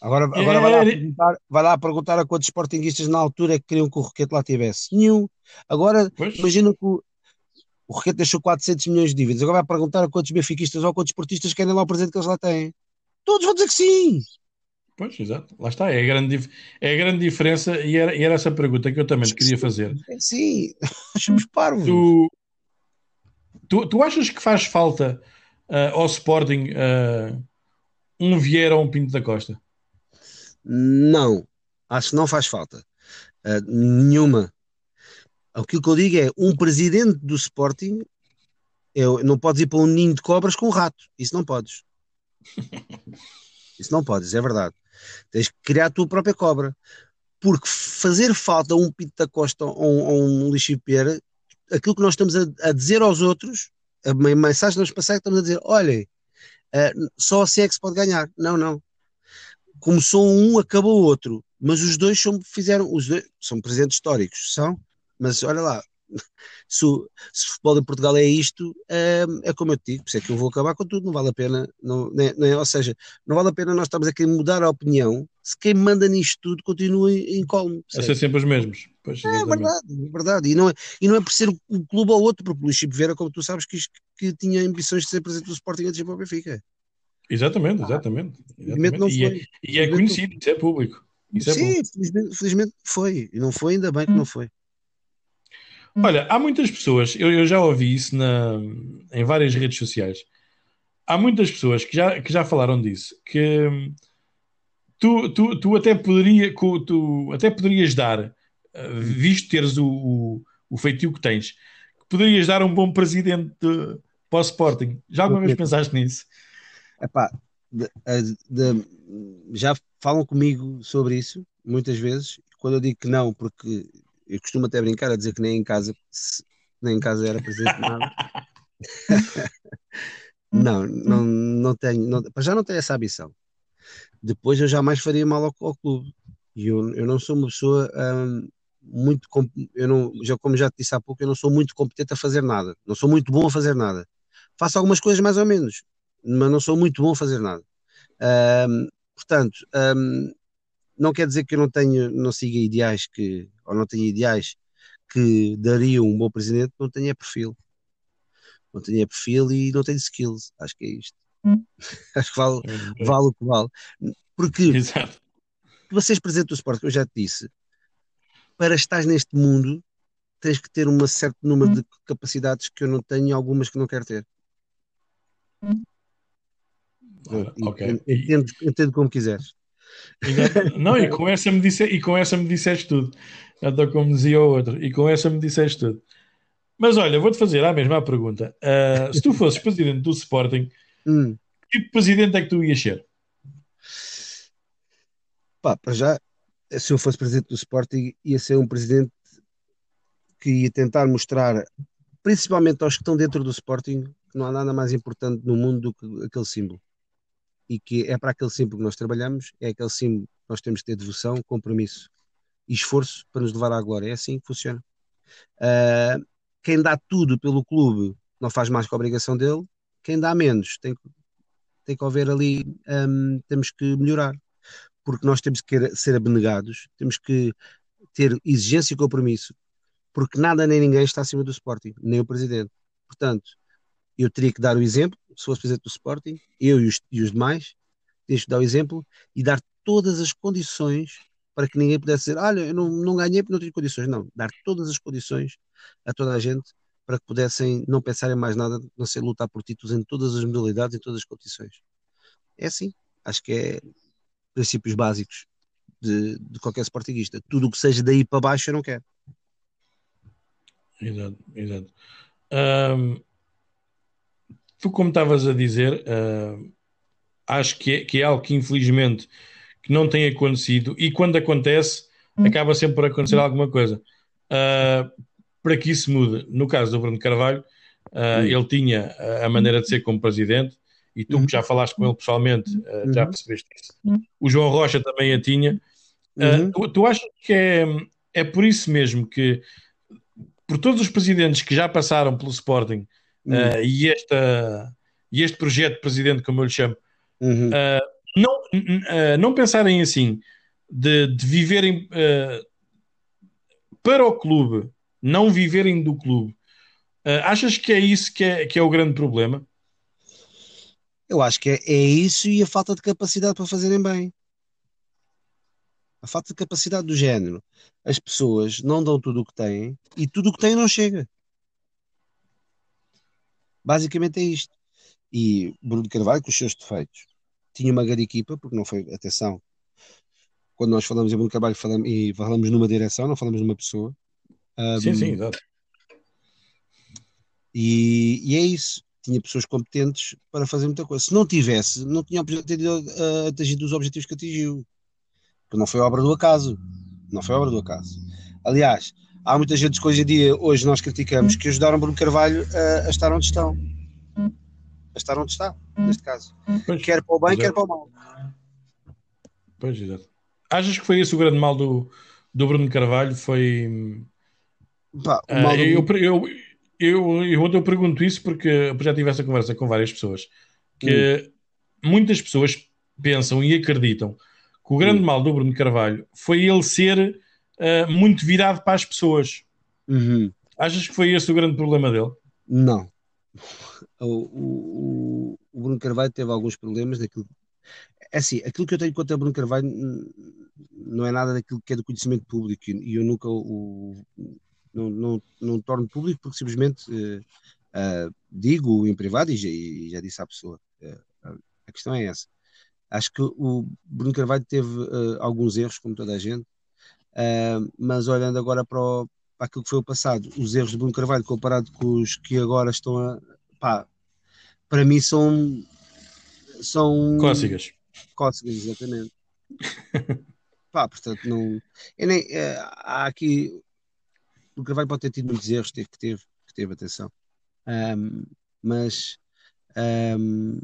Agora, agora é... vai, lá perguntar, vai lá perguntar a quantos sportinguistas na altura é que queriam que o Roquete lá tivesse. Nenhum. Agora, pois. imagina que o, o Roquete deixou 400 milhões de dívidas. Agora vai perguntar a quantos benfiquistas ou quantos esportistas querem lá o presente que eles lá têm. Todos vão dizer que sim. Pois, exato. Lá está. É a grande, é a grande diferença e era, e era essa pergunta que eu também te queria fazer. Sim, achamos parvos. Tu, tu, tu achas que faz falta uh, ao Sporting uh, um Vieira ou um Pinto da Costa? Não, acho que não faz falta. Uh, nenhuma. Aquilo que eu digo é um presidente do Sporting eu, não podes ir para um ninho de cobras com um rato. Isso não podes. Isso não podes, é verdade. Tens que criar a tua própria cobra. Porque fazer falta a um Pinto da Costa ou um, um Lixo Pera, aquilo que nós estamos a, a, dizer aos outros, a mensagem que nós passamos, estamos a dizer: olhem, uh, só assim é que se pode ganhar. Não, não começou um, acabou o outro. Mas os dois são, fizeram, os dois são presentes históricos, são, mas olha lá, se o, se o futebol em Portugal é isto, é, é como eu te digo, por isso é que eu vou acabar com tudo, não vale a pena, não, nem, nem, ou seja, não vale a pena nós estamos aqui a mudar a opinião se quem manda nisto tudo continua colmo. A ser sempre os mesmos. Pois, é verdade, é verdade. E não é, e não é por ser um clube ou outro, porque o Luís Chico Vera, como tu sabes, que, que tinha ambições de ser presidente do Sporting antes para o Benfica. Exatamente, exatamente. exatamente. Não e, é, foi. e é conhecido, isso é público. Isso é Sim, é felizmente, felizmente, foi. E não foi, ainda bem que não foi. Olha, há muitas pessoas, eu, eu já ouvi isso na, em várias redes sociais. Há muitas pessoas que já, que já falaram disso, que hum, tu, tu, tu, até, poderia, tu até poderias dar, eh, visto teres o, o, o feitio que tens, que poderias dar um bom presidente de, para o Sporting. Já alguma vez pensaste nisso? Epá, de, de, já falam comigo sobre isso muitas vezes. Quando eu digo que não, porque eu costumo até brincar a dizer que nem em casa, nem em casa era presente nada. não, não, não tenho, não, já não tenho essa ambição. Depois eu jamais faria mal ao, ao clube. E eu, eu não sou uma pessoa hum, muito, eu não, já como já te disse há pouco, eu não sou muito competente a fazer nada. Não sou muito bom a fazer nada. Faço algumas coisas mais ou menos, mas não sou muito bom a fazer nada. Um, portanto, um, não quer dizer que eu não tenho, não siga ideais que, ou não tenha ideais que dariam um bom presidente, não tenho perfil. Não tenho perfil e não tenho skills. Acho que é isto. Hum. Acho que vale, é. vale o que vale. Porque Exato. vocês presidente do Sport, que eu já te disse, para estar neste mundo tens que ter um certo número hum. de capacidades que eu não tenho e algumas que não quero ter. Hum. okay. entendo, entendo como quiseres. Não, e com essa me, disse, e com essa me disseste tudo. Então, como dizia o outro, e com essa me disseste tudo. Mas olha, vou-te fazer a mesma pergunta. Uh, se tu fosses presidente do Sporting, hum. que tipo presidente é que tu ias ser? Pá, para já, se eu fosse presidente do Sporting, ia ser um presidente que ia tentar mostrar, principalmente aos que estão dentro do Sporting, que não há nada mais importante no mundo do que aquele símbolo e que é para aquele símbolo que nós trabalhamos, é aquele símbolo que nós temos que ter devoção, compromisso e esforço para nos levar à glória. É assim que funciona. Uh, quem dá tudo pelo clube não faz mais que a obrigação dele, quem dá menos tem, tem que haver ali, um, temos que melhorar, porque nós temos que ser abnegados, temos que ter exigência e compromisso, porque nada nem ninguém está acima do Sporting, nem o presidente. Portanto, eu teria que dar o exemplo, se fosse presidente do Sporting, eu e os, e os demais, tens que dar o exemplo e dar todas as condições para que ninguém pudesse dizer, olha, eu não, não ganhei porque não tenho condições. Não, dar todas as condições a toda a gente para que pudessem não pensar em mais nada, não ser lutar por títulos em todas as modalidades, em todas as condições. É assim, acho que é princípios básicos de, de qualquer sportinguista. Tudo o que seja daí para baixo eu não quero. Exato, exato. Um, tu, como estavas a dizer, uh, acho que é, que é algo que infelizmente que não tem acontecido e quando acontece hum. acaba sempre por acontecer alguma coisa. Uh, para que isso mude, no caso do Bruno Carvalho, uh, ele tinha a maneira de ser como presidente e tu que já falaste com ele pessoalmente uh, já percebeste isso. O João Rocha também a tinha. Uhum. Tu, tu achas que é, é por isso mesmo que por todos os presidentes que já passaram pelo Sporting uh, e, esta, e este projeto de presidente, como eu lhe chamo, uhum. uh, não, uh, não pensarem assim, de, de viverem para o clube, não viverem do clube. achas que é isso que é, que é o grande problema? Eu acho que é, é isso e a falta de capacidade para fazerem bem. A falta de capacidade do género. As pessoas não dão tudo o que têm e tudo o que têm não chega. Basicamente é isto. E Bruno Carvalho, com os seus defeitos, tinha uma grande equipa, porque não foi, atenção, quando nós falamos em Bruno Carvalho falamos, e falamos numa direção, não falamos numa pessoa. Um, sim, sim, exato. E, e, é isso. Tinha pessoas competentes para fazer muita coisa. Se não tivesse, não tinha uh, atingido os objetivos que atingiu. Porque não foi obra do acaso. Não foi obra do acaso. Aliás, há muita gente que hoje em dia, hoje nós criticamos, que ajudaram Bruno Carvalho a, a estar onde estão. A estar onde está, neste caso. Pois, quer para o bem, exato. quer para o mal. Pois, exato. Achas que foi esse o grande mal do, do Bruno Carvalho? Foi. Pá, uh, do... eu, eu, eu, eu, eu, pergunto isso porque já tive essa conversa com várias pessoas. Que hum. muitas pessoas pensam e acreditam que o grande hum. mal do Bruno Carvalho foi ele ser uh, muito virado para as pessoas. Uhum. Achas que foi esse o grande problema dele? Não. O, o, o, Bruno Carvalho teve alguns problemas daquilo. É assim, aquilo que eu tenho contra o Bruno Carvalho não é nada daquilo que é do conhecimento público e eu nunca o, não, não, não torno público porque simplesmente uh, uh, digo em privado e já, e já disse à pessoa. Uh, a questão é essa. Acho que o Bruno Carvalho teve alguns erros, como toda a gente, Uh, mas olhando agora para, o, para aquilo que foi o passado, os erros de Bruno Carvalho comparado com os que agora estão a. Pá, para mim são. são. Cócegas. Cócegas, exatamente. pá, portanto, não. Eu nem, uh, há aqui. O Carvalho pode ter tido muitos erros, teve que teve, que teve atenção. Um, mas. Um,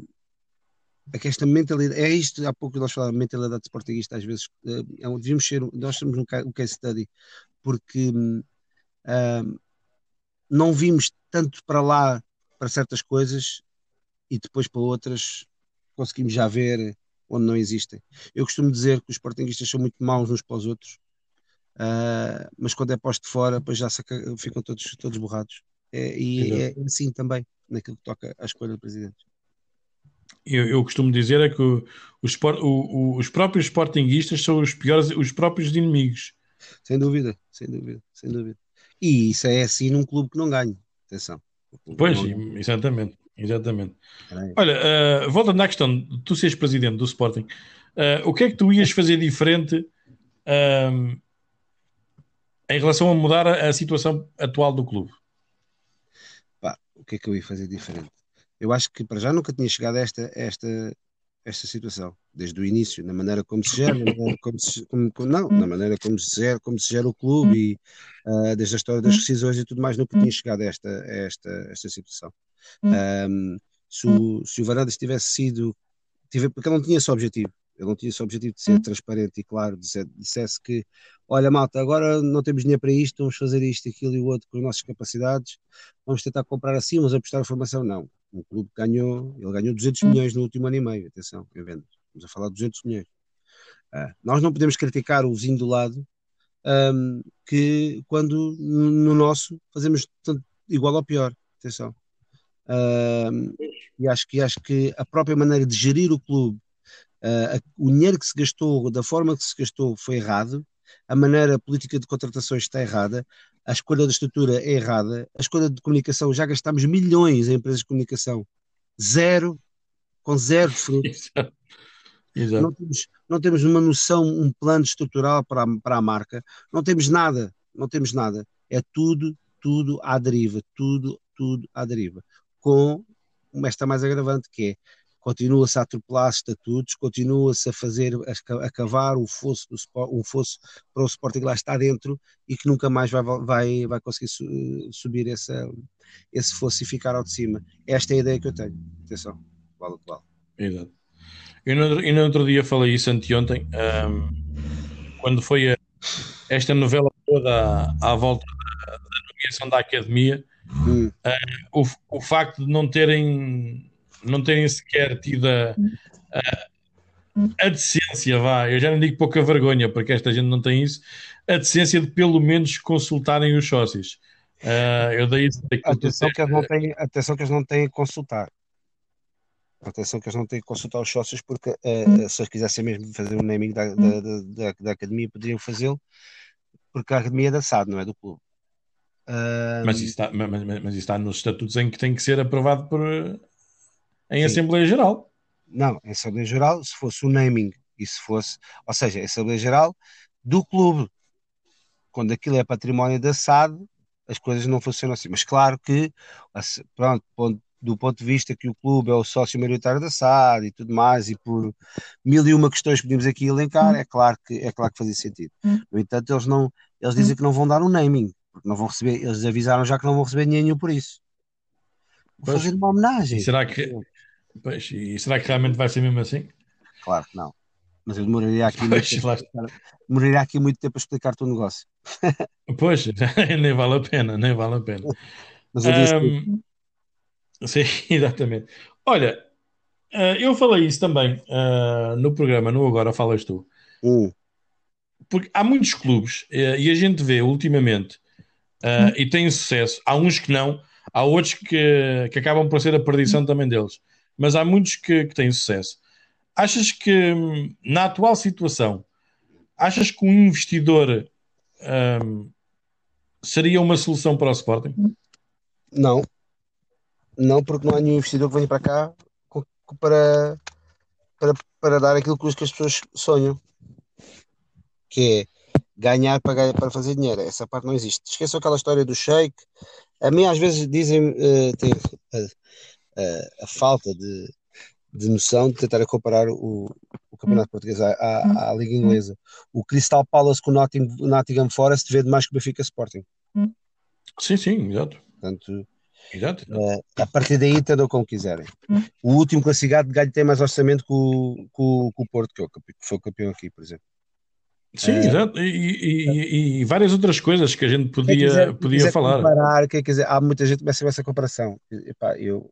é que esta mentalidade, é isto, há pouco nós falávamos, mentalidade sportinguista, às vezes, eh, é, devíamos ser, nós somos um, um case study, porque uh, não vimos tanto para lá para certas coisas e depois para outras conseguimos já ver onde não existem. Eu costumo dizer que os sportinguistas são muito maus uns para os outros, uh, mas quando é posto de fora, depois já ficam todos, todos borrados. É, e é, é assim também, naquilo que toca à escolha do presidente. Eu, eu, costumo dizer é que o, o, o, os próprios sportinguistas são os piores, os próprios inimigos. Sem dúvida, sem dúvida, sem dúvida. E isso é assim num clube que não ganha. Atenção. Pois, não... exatamente. Exatamente. Olha, uh, voltando à questão de tu seres presidente do Sporting, uh, o que é que tu ias fazer diferente uh, em relação a mudar a, a, situação atual do clube? Pá, o que é que eu ia fazer diferente? Eu acho que para já nunca tinha chegado a esta, esta, esta situação, desde o início, na maneira como se gera, como se, como, não, na maneira como se gera, como se gera o clube e uh, desde a história das decisões e tudo mais, nunca tinha chegado a esta, a esta, a esta situação. Um, se, o, se o Varandas tivesse sido, porque ele não tinha esse objetivo, ele não tinha esse objetivo de ser transparente e claro, dissesse que, olha malta, agora não temos dinheiro para isto, vamos fazer isto, aquilo e o outro com as nossas capacidades, vamos tentar comprar assim, vamos apostar a formação, não. O clube ganhou, ele ganhou 200 milhões no último ano e meio, atenção, em vendas. Estamos a falar de 200 milhões. Ah, nós não podemos criticar o vizinho do lado um, que quando no nosso fazemos tanto, igual ou pior. Atenção. Um, e acho que, acho que a própria maneira de gerir o clube, uh, o dinheiro que se gastou, da forma que se gastou, foi errado, a maneira política de contratações está errada, a escolha da estrutura é errada, a escolha de comunicação, já gastámos milhões em empresas de comunicação, zero, com zero frutos. Exato. Não, temos, não temos uma noção, um plano estrutural para a, para a marca, não temos nada, não temos nada. É tudo, tudo à deriva, tudo, tudo à deriva. Com esta mais agravante que é continua-se a atropelar estatutos, continua-se a fazer, a, cavar o fosso, do, um fosso para o Sporting lá está dentro e que nunca mais vai, vai, vai conseguir subir essa, esse fosso e ficar ao de cima. Esta é a ideia que eu tenho. Atenção, vale o que vale. Exato. Eu no, eu no outro dia falei isso anteontem, um, quando foi a, esta novela toda à, à volta da, da nomeação da academia, hum. uh, o, o facto de não terem não terem sequer tido a, a, a, decência, vá, eu já não digo pouca vergonha, porque esta gente não tem isso, a decência de pelo menos consultarem os sócios. Uh, eu isso. Atenção que, eles não têm, atenção que eles não têm que consultar. Atenção que eles não têm que consultar os sócios, porque uh, se eles quisessem mesmo fazer um naming da, da, da, da, academia, poderiam fazê-lo, porque a academia é da SAD, não é do clube. Uh, mas, isso está, mas, mas, isso está nos estatutos em que tem que ser aprovado por, em Sim. Assembleia Geral. Não, em Assembleia Geral, se fosse o naming e se fosse, ou seja, em Assembleia Geral do clube. Quando aquilo é património da SAD, as coisas não funcionam assim. Mas claro que, pronto, do ponto de vista que o clube é o sócio maioritário da SAD e tudo mais, e por mil e uma questões que podemos aqui elencar, é claro que, é claro que fazia sentido. Hum. No entanto, eles, não, eles dizem que não vão dar um naming, porque não vão receber, eles avisaram já que não vão receber dinheiro por isso. Vou fazer uma homenagem. Será que, Pois, e será que realmente vai ser mesmo assim? Claro que não. Mas eu demoraria aqui, muito, tempo, demoraria aqui muito tempo a explicar-te o negócio. pois, nem vale a pena, nem vale a pena. Mas eu disse um, que... Sim, exatamente. Olha, uh, eu falei isso também uh, no programa, no Agora Falas Tu. Hum. Porque há muitos clubes, uh, e a gente vê ultimamente, hum. e tem sucesso, há uns que não, há outros que, que acabam por ser a perdição hum. também deles mas há muitos que, que têm sucesso. Achas que, na atual situação, achas que um investidor um, seria uma solução para o Sporting? Não. Não, porque não há nenhum investidor que venha para cá para, para, para dar aquilo que as pessoas sonham, que é ganhar para, ganhar para fazer dinheiro. Essa parte não existe. Esqueçam aquela história do shake. A mim, às vezes, dizem. Uh, tem, uh, a, a falta de, de noção de tentar comparar o, o Campeonato Português à, à, à, Liga Inglesa. O Crystal Palace com o Nottingham, Nottingham Forest vê mais que o Benfica Sporting. Sim, sim, exato. Portanto, exato, exato. Uh, a partir daí entendam como quiserem. O último classificado de Galho tem mais orçamento que o, que o, que o Porto, que, é que foi o campeão aqui, por exemplo. Sim, é, exato. E, e, e, várias outras coisas que a gente podia, quiser, podia falar. Comparar, quer dizer, há muita gente que começa a essa comparação. Epá, eu,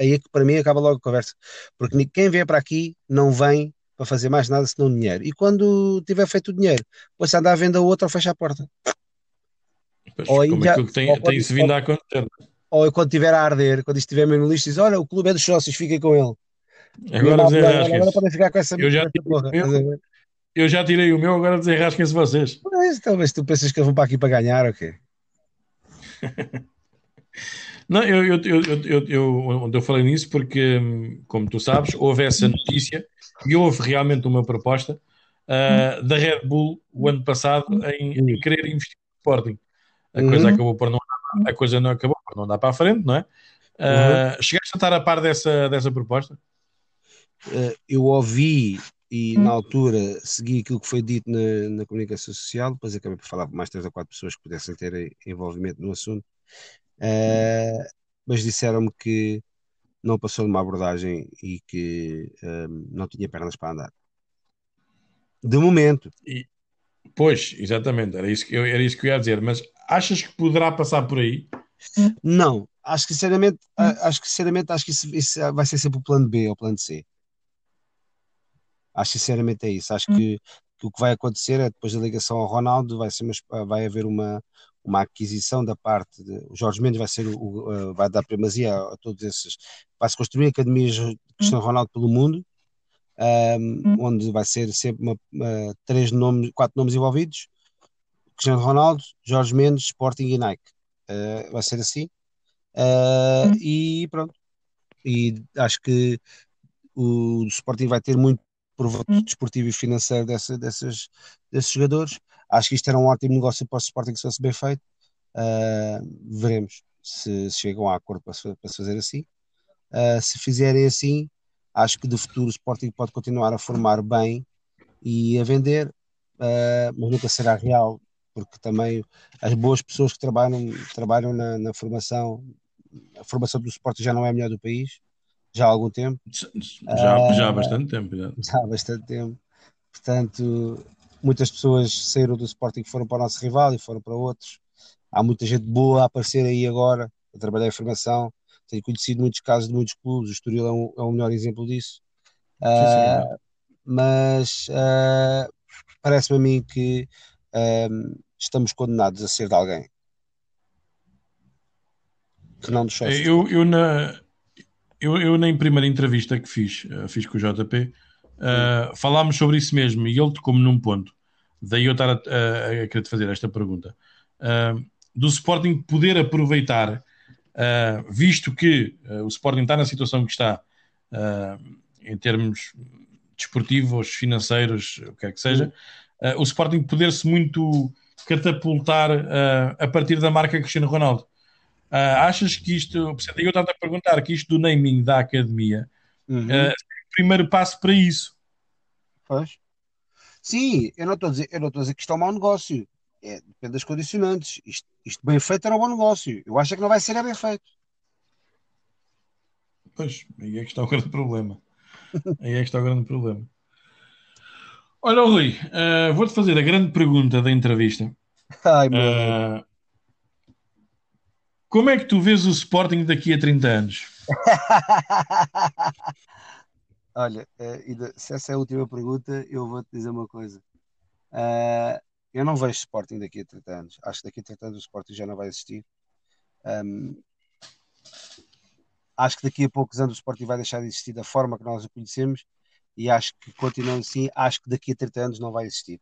aí é que para mim acaba logo a conversa. Porque quem vem para aqui não vem para fazer mais nada senão dinheiro. E quando tiver feito o dinheiro, depois se andar a venda outra ou fecha a porta. Pois, ou como já, aquilo que tem, tem-se vindo a acontecer. Ou quando estiver a arder, quando estiver mesmo no lixo, diz: Olha, o clube é dos sócios, fiquem com ele. Agora, agora, agora podem ficar com essa eu já, eu já tirei o meu, agora desenrasquem-se vocês. Talvez tu pensas que eles vão para aqui para ganhar ou quê? Não, eu, eu, eu, eu, eu, eu falei nisso porque, como tu sabes, houve essa notícia e houve realmente uma proposta uh, da Red Bull o ano passado em, em querer investir no Sporting. A coisa uhum. acabou por não a coisa não acabou por não dar para a frente, não é? Uh, uhum. Chegaste a estar a par dessa, dessa proposta? Uh, eu ouvi e na altura segui aquilo que foi dito na, na, comunicação social, depois acabei por falar com mais três ou quatro pessoas que pudessem ter envolvimento no assunto, uh, mas disseram-me que não passou de uma abordagem e que um, não tinha pernas para andar. De momento. E, pois, exatamente, era isso, que eu, era isso que eu ia dizer, mas achas que poderá passar por aí? Não, acho que sinceramente, acho que sinceramente acho que isso, isso vai ser sempre o plano B ou o plano C. Acho sinceramente é isso. Acho hum. que, que, o que vai acontecer é depois da ligação ao Ronaldo, vai, ser uma, vai haver uma, uma aquisição da parte de. O Jorge Mendes vai ser o, vai dar primazia a, a todos esses. Vai-se construir academias de Cristiano Ronaldo pelo mundo, um, onde vai ser sempre uma, uma, três nomes, quatro nomes envolvidos: Cristiano Ronaldo, Jorge Mendes, Sporting e Nike. Uh, vai ser assim. Uh, e pronto. E acho que o Sporting vai ter muito proveito hum. desportivo e financeiro dessa, dessas, desses jogadores. Acho que isto era um ótimo negócio para o Sporting se fosse bem feito. Uh, veremos se, chegam a acordo para se, para se fazer assim. Uh, se fizerem assim, acho que de futuro o Sporting pode continuar a formar bem e a vender, uh, mas nunca será real, porque também as boas pessoas que trabalham, trabalham na, na formação, a formação do Sporting já não é a melhor do país já há algum tempo. Já, já há bastante tempo. Já. já há bastante tempo. Portanto, muitas pessoas saíram do Sporting foram para o nosso rival e foram para outros. Há muita gente boa a aparecer aí agora, a trabalhar em formação. Tenho conhecido muitos casos de muitos clubes, o Estoril é um, é um melhor exemplo disso. Uh, mas uh, parece-me a mim que uh, estamos condenados a ser de alguém. Que não nos Eu, eu na, eu, eu na primeira entrevista que fiz, fiz com o JP, uh, falámos sobre isso mesmo e ele tocou-me num ponto. Daí eu estar a, a, a querer te fazer esta pergunta. Uh, do Sporting poder aproveitar, visto que o Sporting está na situação que está, em termos desportivos, financeiros, o que é que seja, o Sporting poder-se muito catapultar a partir da marca Cristiano Ronaldo. Uh, achas que isto, eu estava a perguntar que isto do naming da academia uhum. Uh, é primeiro passo para isso? Pois. Sim, eu não estou a dizer, eu não estou a dizer que isto é um mau negócio. É, depende das condicionantes. Isto, isto bem feito era um bom negócio. Eu acho que não vai ser é bem feito. Pois, aí é que está o grande problema. aí é que está o grande problema. Olha, Rui, uh, vou-te fazer a grande pergunta da entrevista. Ai, meu como é que tu vês o Sporting daqui a 30 anos? Olha, eh, se essa é a última pergunta, eu vou-te dizer uma coisa. Uh, eu não vejo Sporting daqui a 30 anos. Acho que daqui a 30 anos o Sporting já não vai existir. Um, acho que daqui a poucos anos o Sporting vai deixar de existir da forma que nós o conhecemos e acho que continuando assim, acho que daqui a 30 anos não vai existir.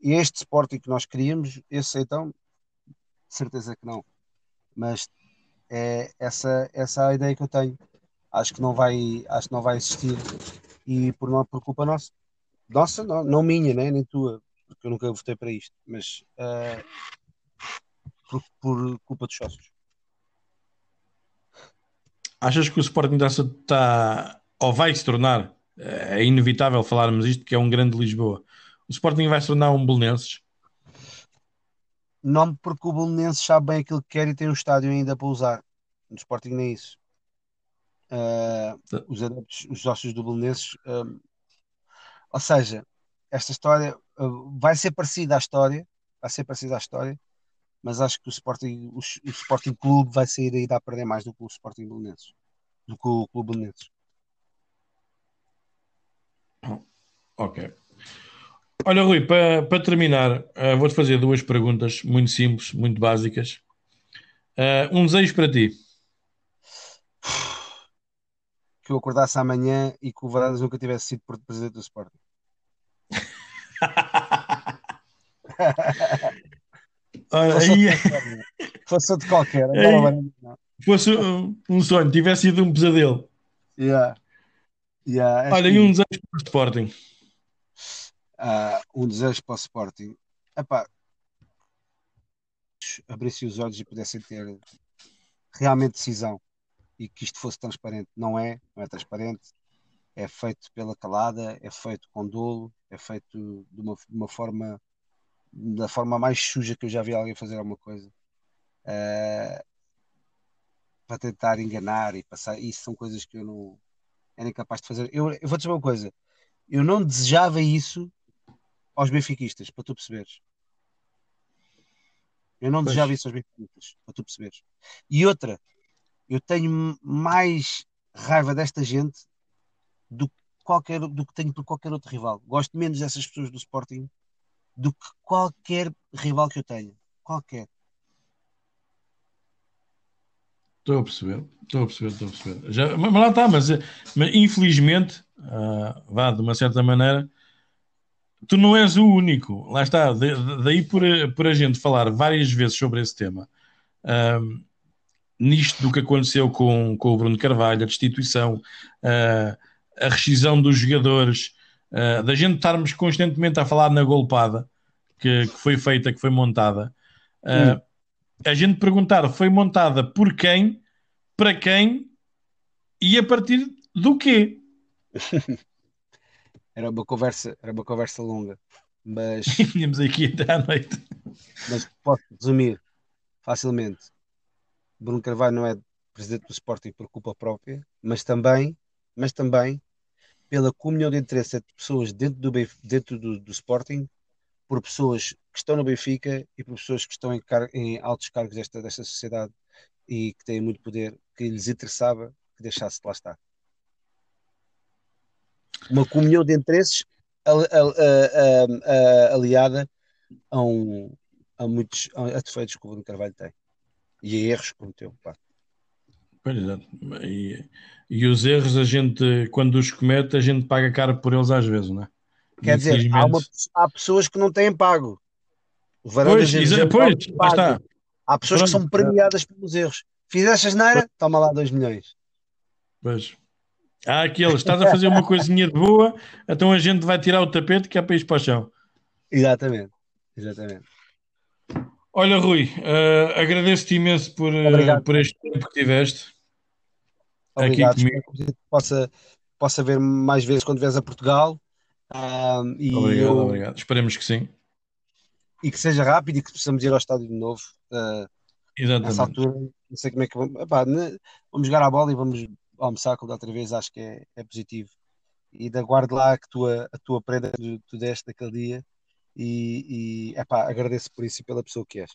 E este Sporting que nós queríamos, esse então certeza que não. Mas é essa, essa é a ideia que eu tenho. Acho que não vai, acho que não vai existir e por, não, por culpa nossa. Nossa, não, não minha, né? nem tua, porque eu nunca votei para isto, mas uh, por, por, culpa dos sócios. Achas que o Sporting está ou vai se tornar, é inevitável falarmos isto, que é um grande Lisboa. O Sporting vai se tornar um Belenenses? Não porque o Bolonenses sabe bem aquilo que quer e tem um estádio ainda para usar. No Sporting nem é isso. Uh, os adeptos, os sócios. Uh, ou seja, esta história uh, vai ser parecida à história, vai ser parecida à história, mas acho que o Sporting, o, o Sporting Clube vai sair aí a perder mais do que o Sporting Bolonenses, do que o Clube Bolonenses. Ok. Olha, Rui, para, para terminar, uh, vou-te fazer duas perguntas muito simples, muito básicas. Uh, um desejo para ti. Que eu acordasse amanhã e que o Varandas nunca tivesse sido presidente do Sporting. Olha, Fosse aí, outro qualquer? Fosse outro qualquer. Não. fosse um, sonho, tivesse sido um pesadelo. Yeah. Yeah, Olha, que- e um desejo para o Sporting. ah, um desejo para o Sporting. Epá, abrissem os olhos e pudessem ter realmente decisão e que isto fosse transparente. Não é, não é transparente. É feito pela calada, é feito com dolo, é feito de uma, de uma forma da forma mais suja que eu já vi alguém fazer alguma coisa. Ah, para tentar enganar e passar. Isso são coisas que eu não era incapaz de fazer. Eu, eu vou dizer uma coisa. Eu não desejava isso aos benfiquistas, para tu perceberes. Eu não Pois. desejava isso aos benfiquistas, para tu perceberes. E outra, eu tenho mais raiva desta gente do que, qualquer, do que tenho por qualquer outro rival. Gosto menos dessas pessoas do Sporting do que qualquer rival que eu tenha. Qualquer. Estou a perceber, estou a perceber, estou a perceber. Já, mas lá está, mas, mas infelizmente, ah, vá, de uma certa maneira, tu não és o único. Lá está, da- da- daí por, por a gente falar várias vezes sobre esse tema, ah, nisto do que aconteceu com, com o Bruno Carvalho, a destituição, ah, a rescisão dos jogadores, ah, da gente estarmos constantemente a falar na golpada que, que foi feita, que foi montada. ah, a gente perguntar foi montada por quem, para quem e a partir do quê? Era uma conversa, era uma conversa longa. Mas Vínhamos aqui até à noite. mas posso resumir facilmente. Bruno Carvalho não é presidente do Sporting por culpa própria, mas também, mas também pela comunhão de interesse entre pessoas dentro do, dentro do, do Sporting, por pessoas que estão no Benfica e por pessoas que estão em, car- em altos cargos desta, desta sociedade e que têm muito poder, que lhes interessava que deixasse de lá estar. Uma comunhão de interesses aliada a, um, a muitos a defeitos que o Bruno Carvalho tem e a erros que cometeu. pá. Pois, exato. E, e os erros, a gente, quando os comete, a gente paga caro por eles às vezes, não é? Quer dizer, há, uma- há pessoas que não têm pago. O Varandas Pois, é exa- pois, está. Há pessoas que Pronto, são premiadas pelos erros. Fizeste asneira, toma lá 2 milhões. Pois. Há aqueles, estás a fazer uma coisinha de boa, então a gente vai tirar o tapete que é para ir para o chão. Exatamente. Exatamente. Olha, Rui, eh, agradeço-te imenso por, eh, Obrigado. por este tempo que tiveste. Aqui Obrigado. comigo. Espero que possa, possa ver mais vezes quando vieres a Portugal. Ah, e, Obrigado, eu- obrigado. Esperemos que sim. e que seja rápido e que possamos ir ao estádio de novo. Ah, nessa Exatamente. altura, não sei como é que vamos. Epá, né, vamos jogar a bola e vamos almoçar como da outra vez, acho que é, é positivo. E da guarde lá que tua, a tua prenda que tu, tu deste naquele dia e, e epá, agradeço por isso e pela pessoa que és.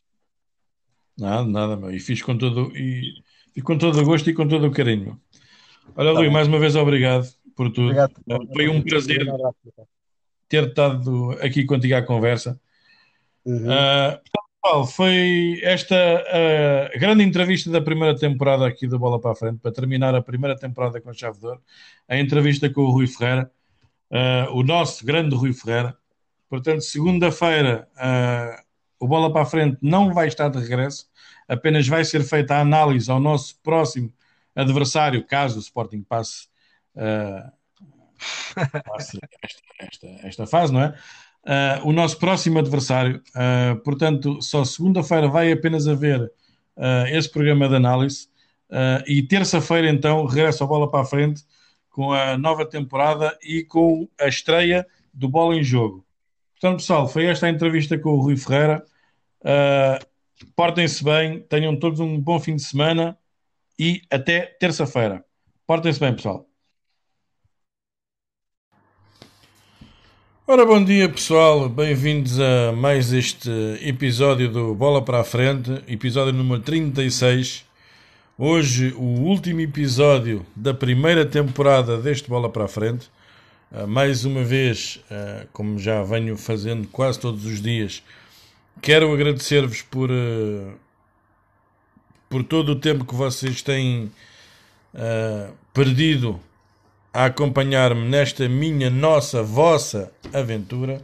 Nada, nada, meu. E fiz com todo, e, e com todo o gosto e com todo o carinho. Olha, Tá Rui, bem. mais uma vez obrigado por tudo. Obrigado. Eh, Foi um prazer ter estado aqui contigo à conversa. Uhum. Ah, Paulo, foi esta a grande entrevista da primeira temporada aqui do Bola para a Frente, para terminar a primeira temporada com a Chave de Ouro, a entrevista com o Rui Ferreira, ah, o nosso grande Rui Ferreira. Portanto, segunda-feira ah, o Bola para a Frente não vai estar de regresso, apenas vai ser feita a análise ao nosso próximo adversário, caso o Sporting passe, ah, passe esta, esta, esta fase, não é? Uh, o nosso próximo adversário. Uh, portanto, só segunda-feira vai apenas haver uh, esse programa de análise uh, e terça-feira, então, regressa a bola para a frente com a nova temporada e com a estreia do Bola em Jogo. Portanto, pessoal, foi esta a entrevista com o Rui Ferreira. Uh, Portem-se bem, tenham todos um bom fim de semana e até terça-feira. Portem-se bem, pessoal. Ora, bom dia pessoal, bem-vindos a mais este episódio do Bola para a Frente, episódio número 36. Hoje, o último episódio da primeira temporada deste Bola para a Frente. Uh, mais uma vez, uh, como já venho fazendo quase todos os dias, quero agradecer-vos por, uh, por todo o tempo que vocês têm perdido a acompanhar-me nesta minha, nossa, vossa aventura.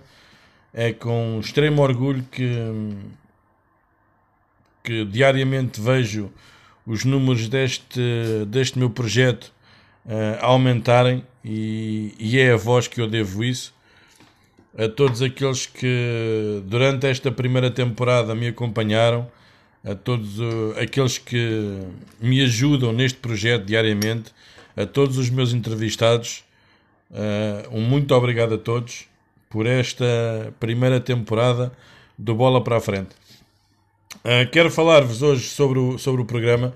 É com extremo orgulho que, que diariamente vejo os números deste, deste meu projeto aumentarem e, e, é a voz que eu devo isso. A todos aqueles que durante esta primeira temporada me acompanharam, a todos uh, aqueles que me ajudam neste projeto diariamente, a todos os meus entrevistados, uh, um muito obrigado a todos por esta primeira temporada do Bola para a Frente. Uh, quero falar-vos hoje sobre o, sobre o programa.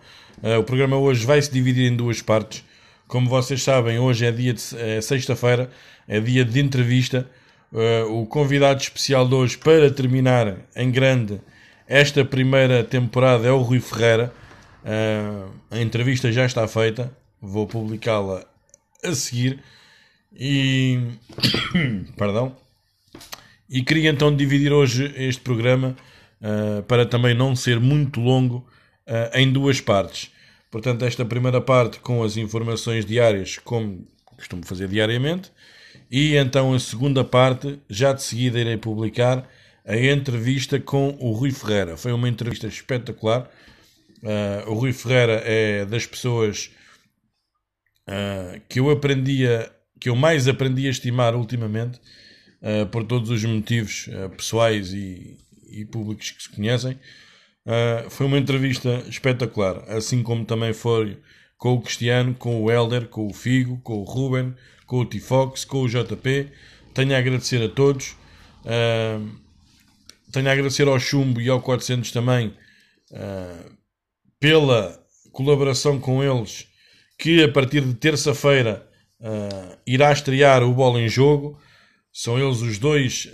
O programa hoje vai se dividir em duas partes. Como vocês sabem, hoje é dia de é sexta-feira, é dia de entrevista. Uh, o convidado especial de hoje para terminar em grande esta primeira temporada é o Rui Ferreira. a entrevista já está feita, vou publicá-la a seguir. E. Perdão. E queria então dividir hoje este programa uh, para também não ser muito longo uh, em duas partes. Portanto, esta primeira parte com as informações diárias, como costumo fazer diariamente, e então a segunda parte, já de seguida irei publicar a entrevista com o Rui Ferreira. Foi uma entrevista espetacular. Uh, o Rui Ferreira é das pessoas uh, que eu aprendia, que eu mais aprendi a estimar ultimamente, uh, por todos os motivos pessoais e, e públicos que se conhecem. Uh, foi uma entrevista espetacular, assim como também foi com o Cristiano, com o Helder, com o Figo, com o Ruben, com o Tifox, com o JP. Tenho a agradecer a todos. Uh, tenho a agradecer ao Chumbo e ao 400 também uh, pela colaboração com eles, que a partir de terça-feira irá estrear o Bola em Jogo. São eles os dois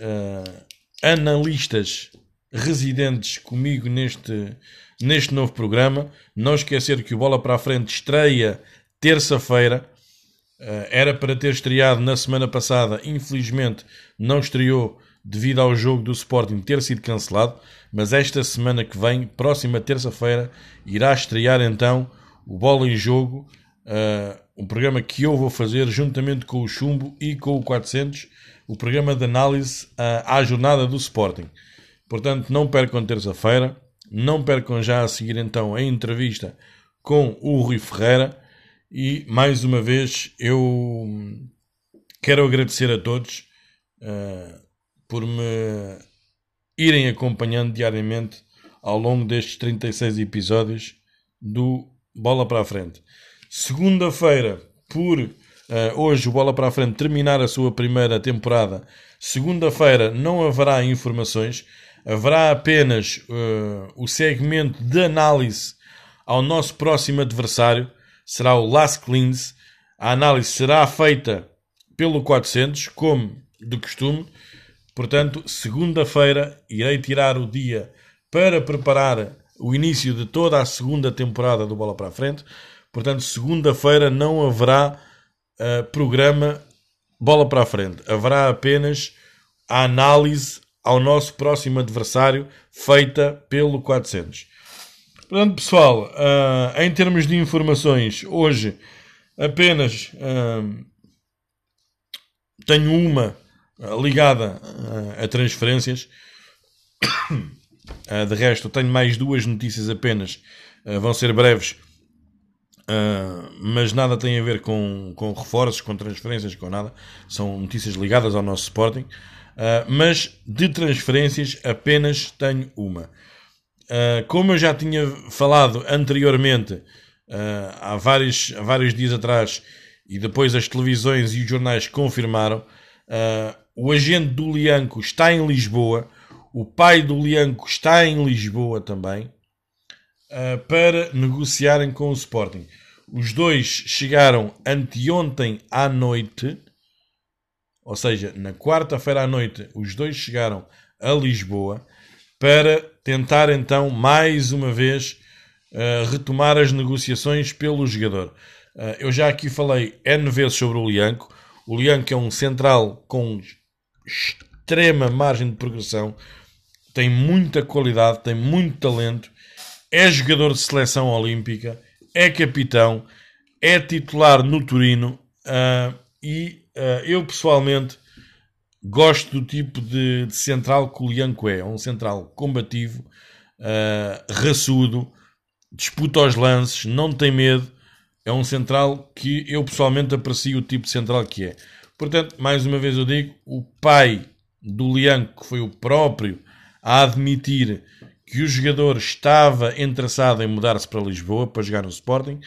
analistas residentes comigo neste, neste novo programa. Não esquecer que o Bola para a Frente estreia terça-feira. Uh, era para ter estreado na semana passada, infelizmente não estreou devido ao jogo do Sporting ter sido cancelado, mas esta semana que vem, próxima terça-feira, irá estrear então o Bola em Jogo, uh, um programa que eu vou fazer juntamente com o Chumbo e com o 400, o programa de análise uh, à jornada do Sporting. Portanto, não percam terça-feira, não percam já a seguir então a entrevista com o Rui Ferreira. E mais uma vez eu quero agradecer a todos uh, por me irem acompanhando diariamente ao longo destes 36 episódios do Bola para a Frente. Segunda-feira, por uh, hoje o Bola para a Frente terminar a sua primeira temporada, segunda-feira não haverá informações haverá apenas uh, o segmento de análise ao nosso próximo adversário, será o Las Cleans. A análise será feita pelo 400, como de costume. Portanto, segunda-feira irei tirar o dia para preparar o início de toda a segunda temporada do Bola para a Frente. Portanto, segunda-feira não haverá uh, programa Bola para a Frente. Haverá apenas a análise ao nosso próximo adversário, feita pelo 400. Portanto, pessoal, uh, em termos de informações, hoje apenas uh, tenho uma uh, ligada a transferências. de resto, tenho mais duas notícias apenas, vão ser breves, mas nada tem a ver com, com reforços, com transferências, com nada. São notícias ligadas ao nosso Sporting. Uh, mas de transferências apenas tenho uma. Uh, como eu já tinha falado anteriormente, uh, há, vários, há vários dias atrás, e depois as televisões e os jornais confirmaram, o agente do Lianco está em Lisboa, o pai do Lianco está em Lisboa também, para negociarem com o Sporting. Os dois chegaram anteontem à noite ou seja, na quarta-feira à noite, os dois chegaram a Lisboa para tentar então mais uma vez uh, retomar as negociações pelo jogador. Uh, eu já aqui falei N vezes sobre o Lianco. O Lianco é um central com extrema margem de progressão, tem muita qualidade, tem muito talento, é jogador de seleção olímpica, é capitão, é titular no Turino uh, e uh, eu pessoalmente gosto do tipo de, de, central que o Lianco é. Um central combativo, uh, raçudo, disputa os lances, não tem medo. É um central que eu pessoalmente aprecio o tipo de central que é. Portanto, mais uma vez eu digo, o pai do Lianco, que foi o próprio a admitir que o jogador estava interessado em mudar-se para Lisboa para jogar no Sporting,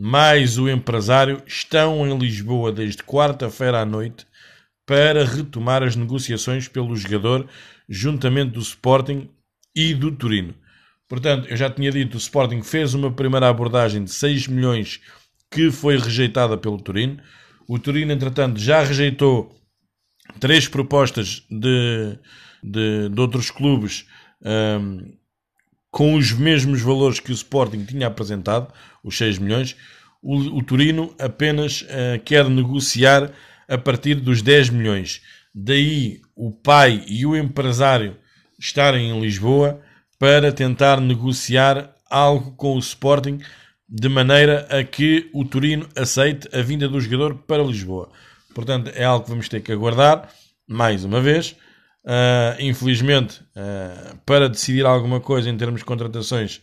mais o empresário estão em Lisboa desde quarta-feira à noite para retomar as negociações pelo jogador juntamente do Sporting e do Turino. Portanto, eu já tinha dito, o Sporting fez uma primeira abordagem de 6 milhões que foi rejeitada pelo Turino. O Turino, entretanto, já rejeitou três propostas de, de, de outros clubes um, com os mesmos valores que o Sporting tinha apresentado, os 6 milhões. O, o Turino apenas uh, quer negociar a partir dos 10 milhões. Daí o pai e o empresário estarem em Lisboa para tentar negociar algo com o Sporting de maneira a que o Turino aceite a vinda do jogador para Lisboa. Portanto, é algo que vamos ter que aguardar mais uma vez. Uh, infelizmente, uh, para decidir alguma coisa em termos de contratações,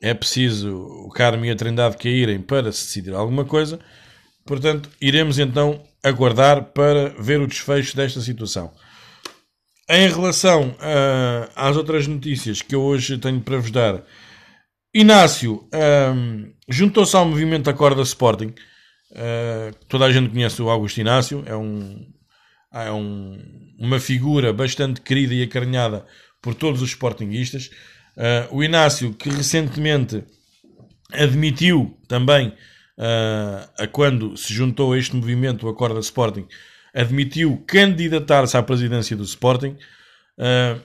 é preciso o Carmo e a Trindade caírem para se decidir alguma coisa. Portanto, iremos então aguardar para ver o desfecho desta situação. Em relação uh, às outras notícias que eu hoje tenho para vos dar, Inácio um, juntou-se ao movimento Acorda Sporting. Uh, toda a gente conhece o Augusto Inácio, é, um, é um, uma figura bastante querida e acarinhada por todos os sportinguistas. Uh, o Inácio, que recentemente admitiu também, uh, a quando se juntou a este movimento, o Acorda Sporting, admitiu candidatar-se à presidência do Sporting. Uh,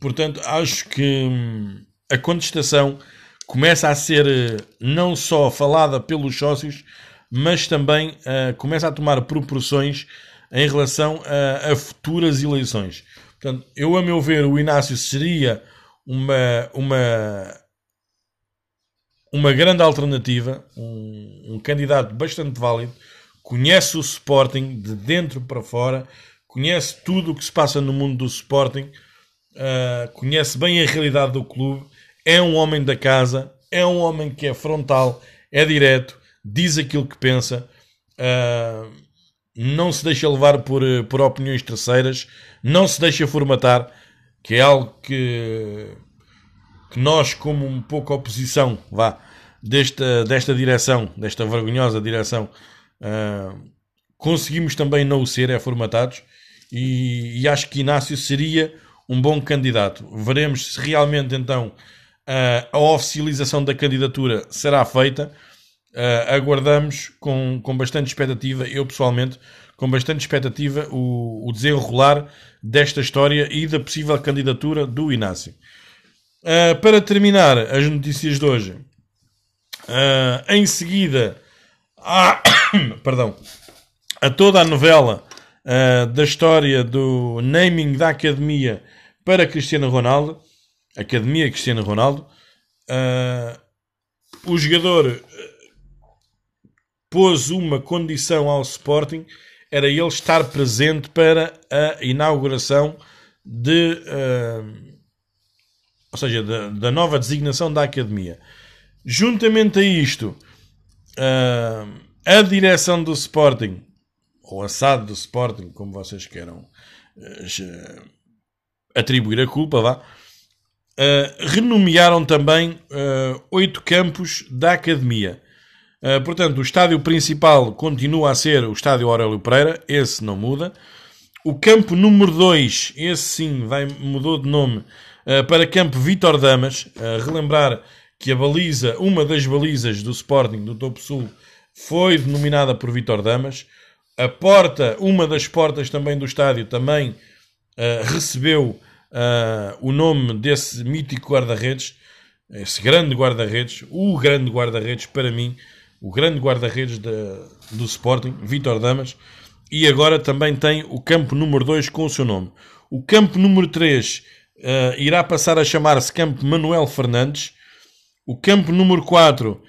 portanto, acho que hum, a contestação começa a ser uh, não só falada pelos sócios, mas também uh, começa a tomar proporções em relação a, a, futuras eleições. Portanto, eu, a meu ver, o Inácio seria uma, uma, uma grande alternativa, um, um candidato bastante válido conhece o Sporting de dentro para fora, conhece tudo o que se passa no mundo do Sporting, uh, conhece bem a realidade do clube, é um homem da casa, é um homem que é frontal, é direto, diz aquilo que pensa, uh, não se deixa levar por, por opiniões terceiras, não se deixa formatar, que é algo que, que nós, como um pouco oposição, vá, desta, desta direção, desta vergonhosa direção, Uh, conseguimos também não o ser, é formatados, e, e, acho que Inácio seria um bom candidato. Veremos se realmente então uh, a oficialização da candidatura será feita. Uh, aguardamos com, com bastante expectativa, eu pessoalmente, com bastante expectativa, o, o desenrolar desta história e da possível candidatura do Inácio. Uh, para terminar as notícias de hoje, uh, em seguida ah, perdão, a toda a novela da história do naming da academia para Cristiano Ronaldo, Academia Cristiano Ronaldo, o jogador pôs uma condição ao Sporting, era ele estar presente para a inauguração de, uh, ou seja, da, da nova designação da academia. Juntamente a isto, uh, a direção do Sporting, ou a SAD do Sporting, como vocês queiram uh, atribuir a culpa, vá, renomearam também oito campos da academia. Portanto, o estádio principal continua a ser o estádio Aurélio Pereira, esse não muda. O campo número 2, esse sim, vai, mudou de nome para campo Vitor Damas. relembrar que a baliza, uma das balizas do Sporting do Topo Sul, foi denominada por Vitor Damas. A porta, uma das portas também do estádio, também uh, recebeu uh, o nome desse mítico guarda-redes, esse grande guarda-redes, o grande guarda-redes para mim, o grande guarda-redes do Sporting, Vitor Damas. e agora também tem o campo número 2 com o seu nome. O campo número 3 uh, irá passar a chamar-se Campo Manuel Fernandes. O campo número 4, uh,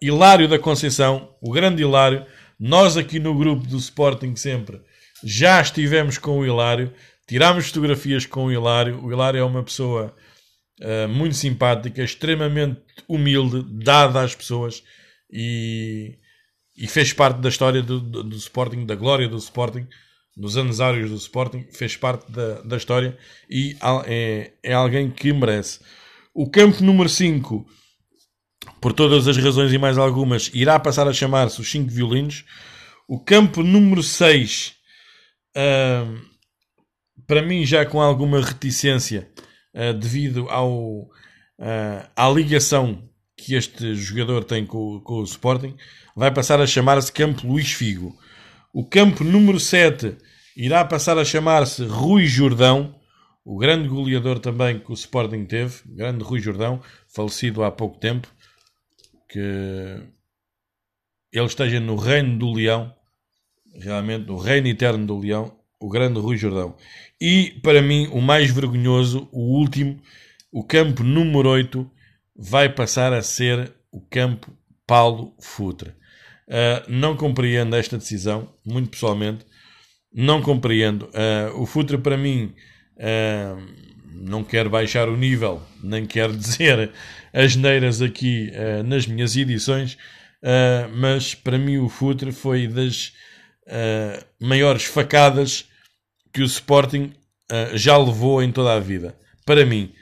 Hilário da Conceição, o grande Hilário. Nós aqui no grupo do Sporting sempre já estivemos com o Hilário, tirámos fotografias com o Hilário. O Hilário é uma pessoa uh, muito simpática, extremamente humilde, dada às pessoas e, e fez parte da história do, do, do Sporting, da glória do Sporting nos anos áureos do Sporting, fez parte da, da história e é, é alguém que merece. O campo número 5, por todas as razões e mais algumas, irá passar a chamar-se os 5 violinos. O campo número 6, uh, para mim, já com alguma reticência, uh, devido ao, uh, à ligação que este jogador tem com, com o Sporting, vai passar a chamar-se Campo Luís Figo. O campo número 7 irá passar a chamar-se Rui Jordão, o grande goleador também que o Sporting teve, grande Rui Jordão, falecido há pouco tempo, que ele esteja no reino do leão, realmente no reino eterno do leão, o grande Rui Jordão. E, para mim, o mais vergonhoso, o último, o campo número 8, vai passar a ser o campo Paulo Futre. Uh, não compreendo esta decisão, muito pessoalmente. Não compreendo. Uh, o Futre, para mim, uh, não quero baixar o nível, nem quero dizer as neiras aqui nas minhas edições, mas para mim o Futre foi das maiores facadas que o Sporting já levou em toda a vida. Para mim.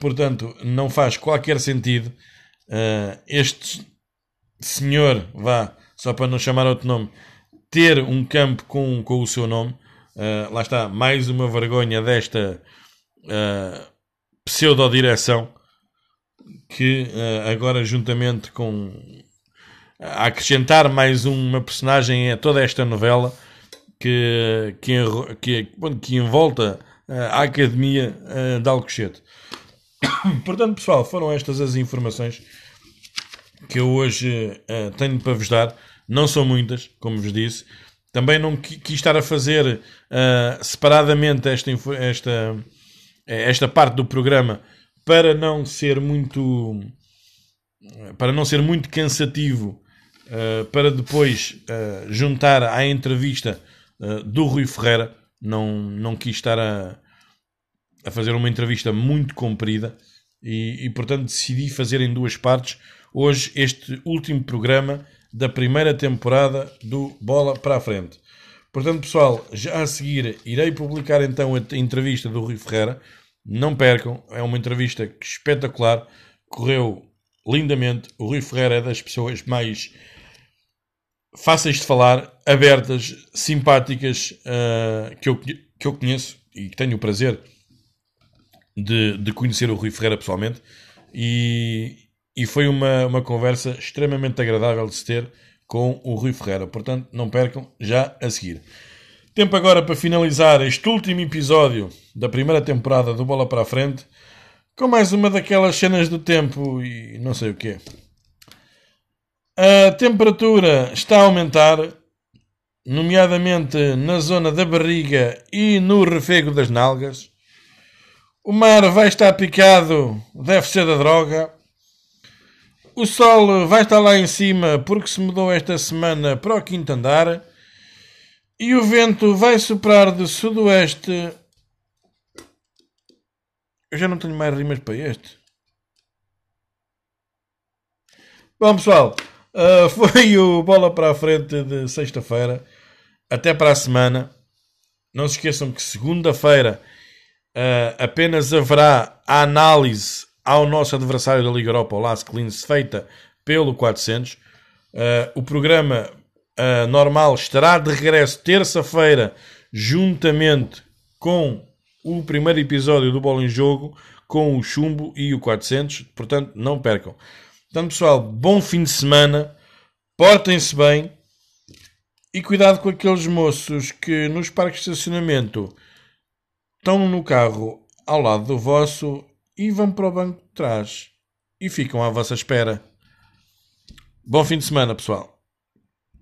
Portanto, não faz qualquer sentido este senhor, vá, só para não chamar outro nome, ter um campo com, com o seu nome. Uh, lá está, mais uma vergonha desta uh, pseudo-direção que uh, agora, juntamente com a acrescentar mais uma personagem a toda esta novela que, que, que, que envolta a Academia de Alcochete. Portanto, pessoal, foram estas as informações que eu hoje tenho para vos dar. Não são muitas, como vos disse. Também não quis estar a fazer uh, separadamente esta, esta, esta parte do programa para não ser muito para não ser muito cansativo uh, para depois uh, juntar à entrevista do Rui Ferreira não, não quis estar a, a fazer uma entrevista muito comprida e, e portanto decidi fazer em duas partes hoje este último programa da primeira temporada do Bola para a Frente. Portanto, pessoal, já a seguir irei publicar então a entrevista do Rui Ferreira. Não percam, é uma entrevista espetacular, correu lindamente. O Rui Ferreira é das pessoas mais fáceis de falar, abertas, simpáticas uh, que, eu, que eu conheço e tenho o prazer de, de conhecer o Rui Ferreira pessoalmente. E, e foi uma, uma conversa extremamente agradável de se ter com o Rui Ferreira. Portanto, não percam já a seguir. Tempo agora para finalizar este último episódio da primeira temporada do Bola para a Frente com mais uma daquelas cenas do tempo e não sei o quê. A temperatura está a aumentar, nomeadamente na zona da barriga e no refego das nalgas. O mar vai estar picado, deve ser da droga. O sol vai estar lá em cima porque se mudou esta semana para o quinto andar. E o vento vai soprar de sudoeste. Eu já não tenho mais rimas para este. Bom, pessoal, uh, foi o Bola para a Frente de sexta-feira. Até para a semana. Não se esqueçam que segunda-feira uh, apenas haverá a análise ao nosso adversário da Liga Europa, o Las Clins, feita pelo 400. Uh, o programa uh, normal estará de regresso terça-feira, juntamente com o primeiro episódio do Bola em Jogo, com o Chumbo e o 400. Portanto, não percam. Portanto, pessoal, bom fim de semana. Portem-se bem. E cuidado com aqueles moços que nos parques de estacionamento estão no carro ao lado do vosso e vão para o banco de trás e ficam à vossa espera. Bom fim de semana, pessoal.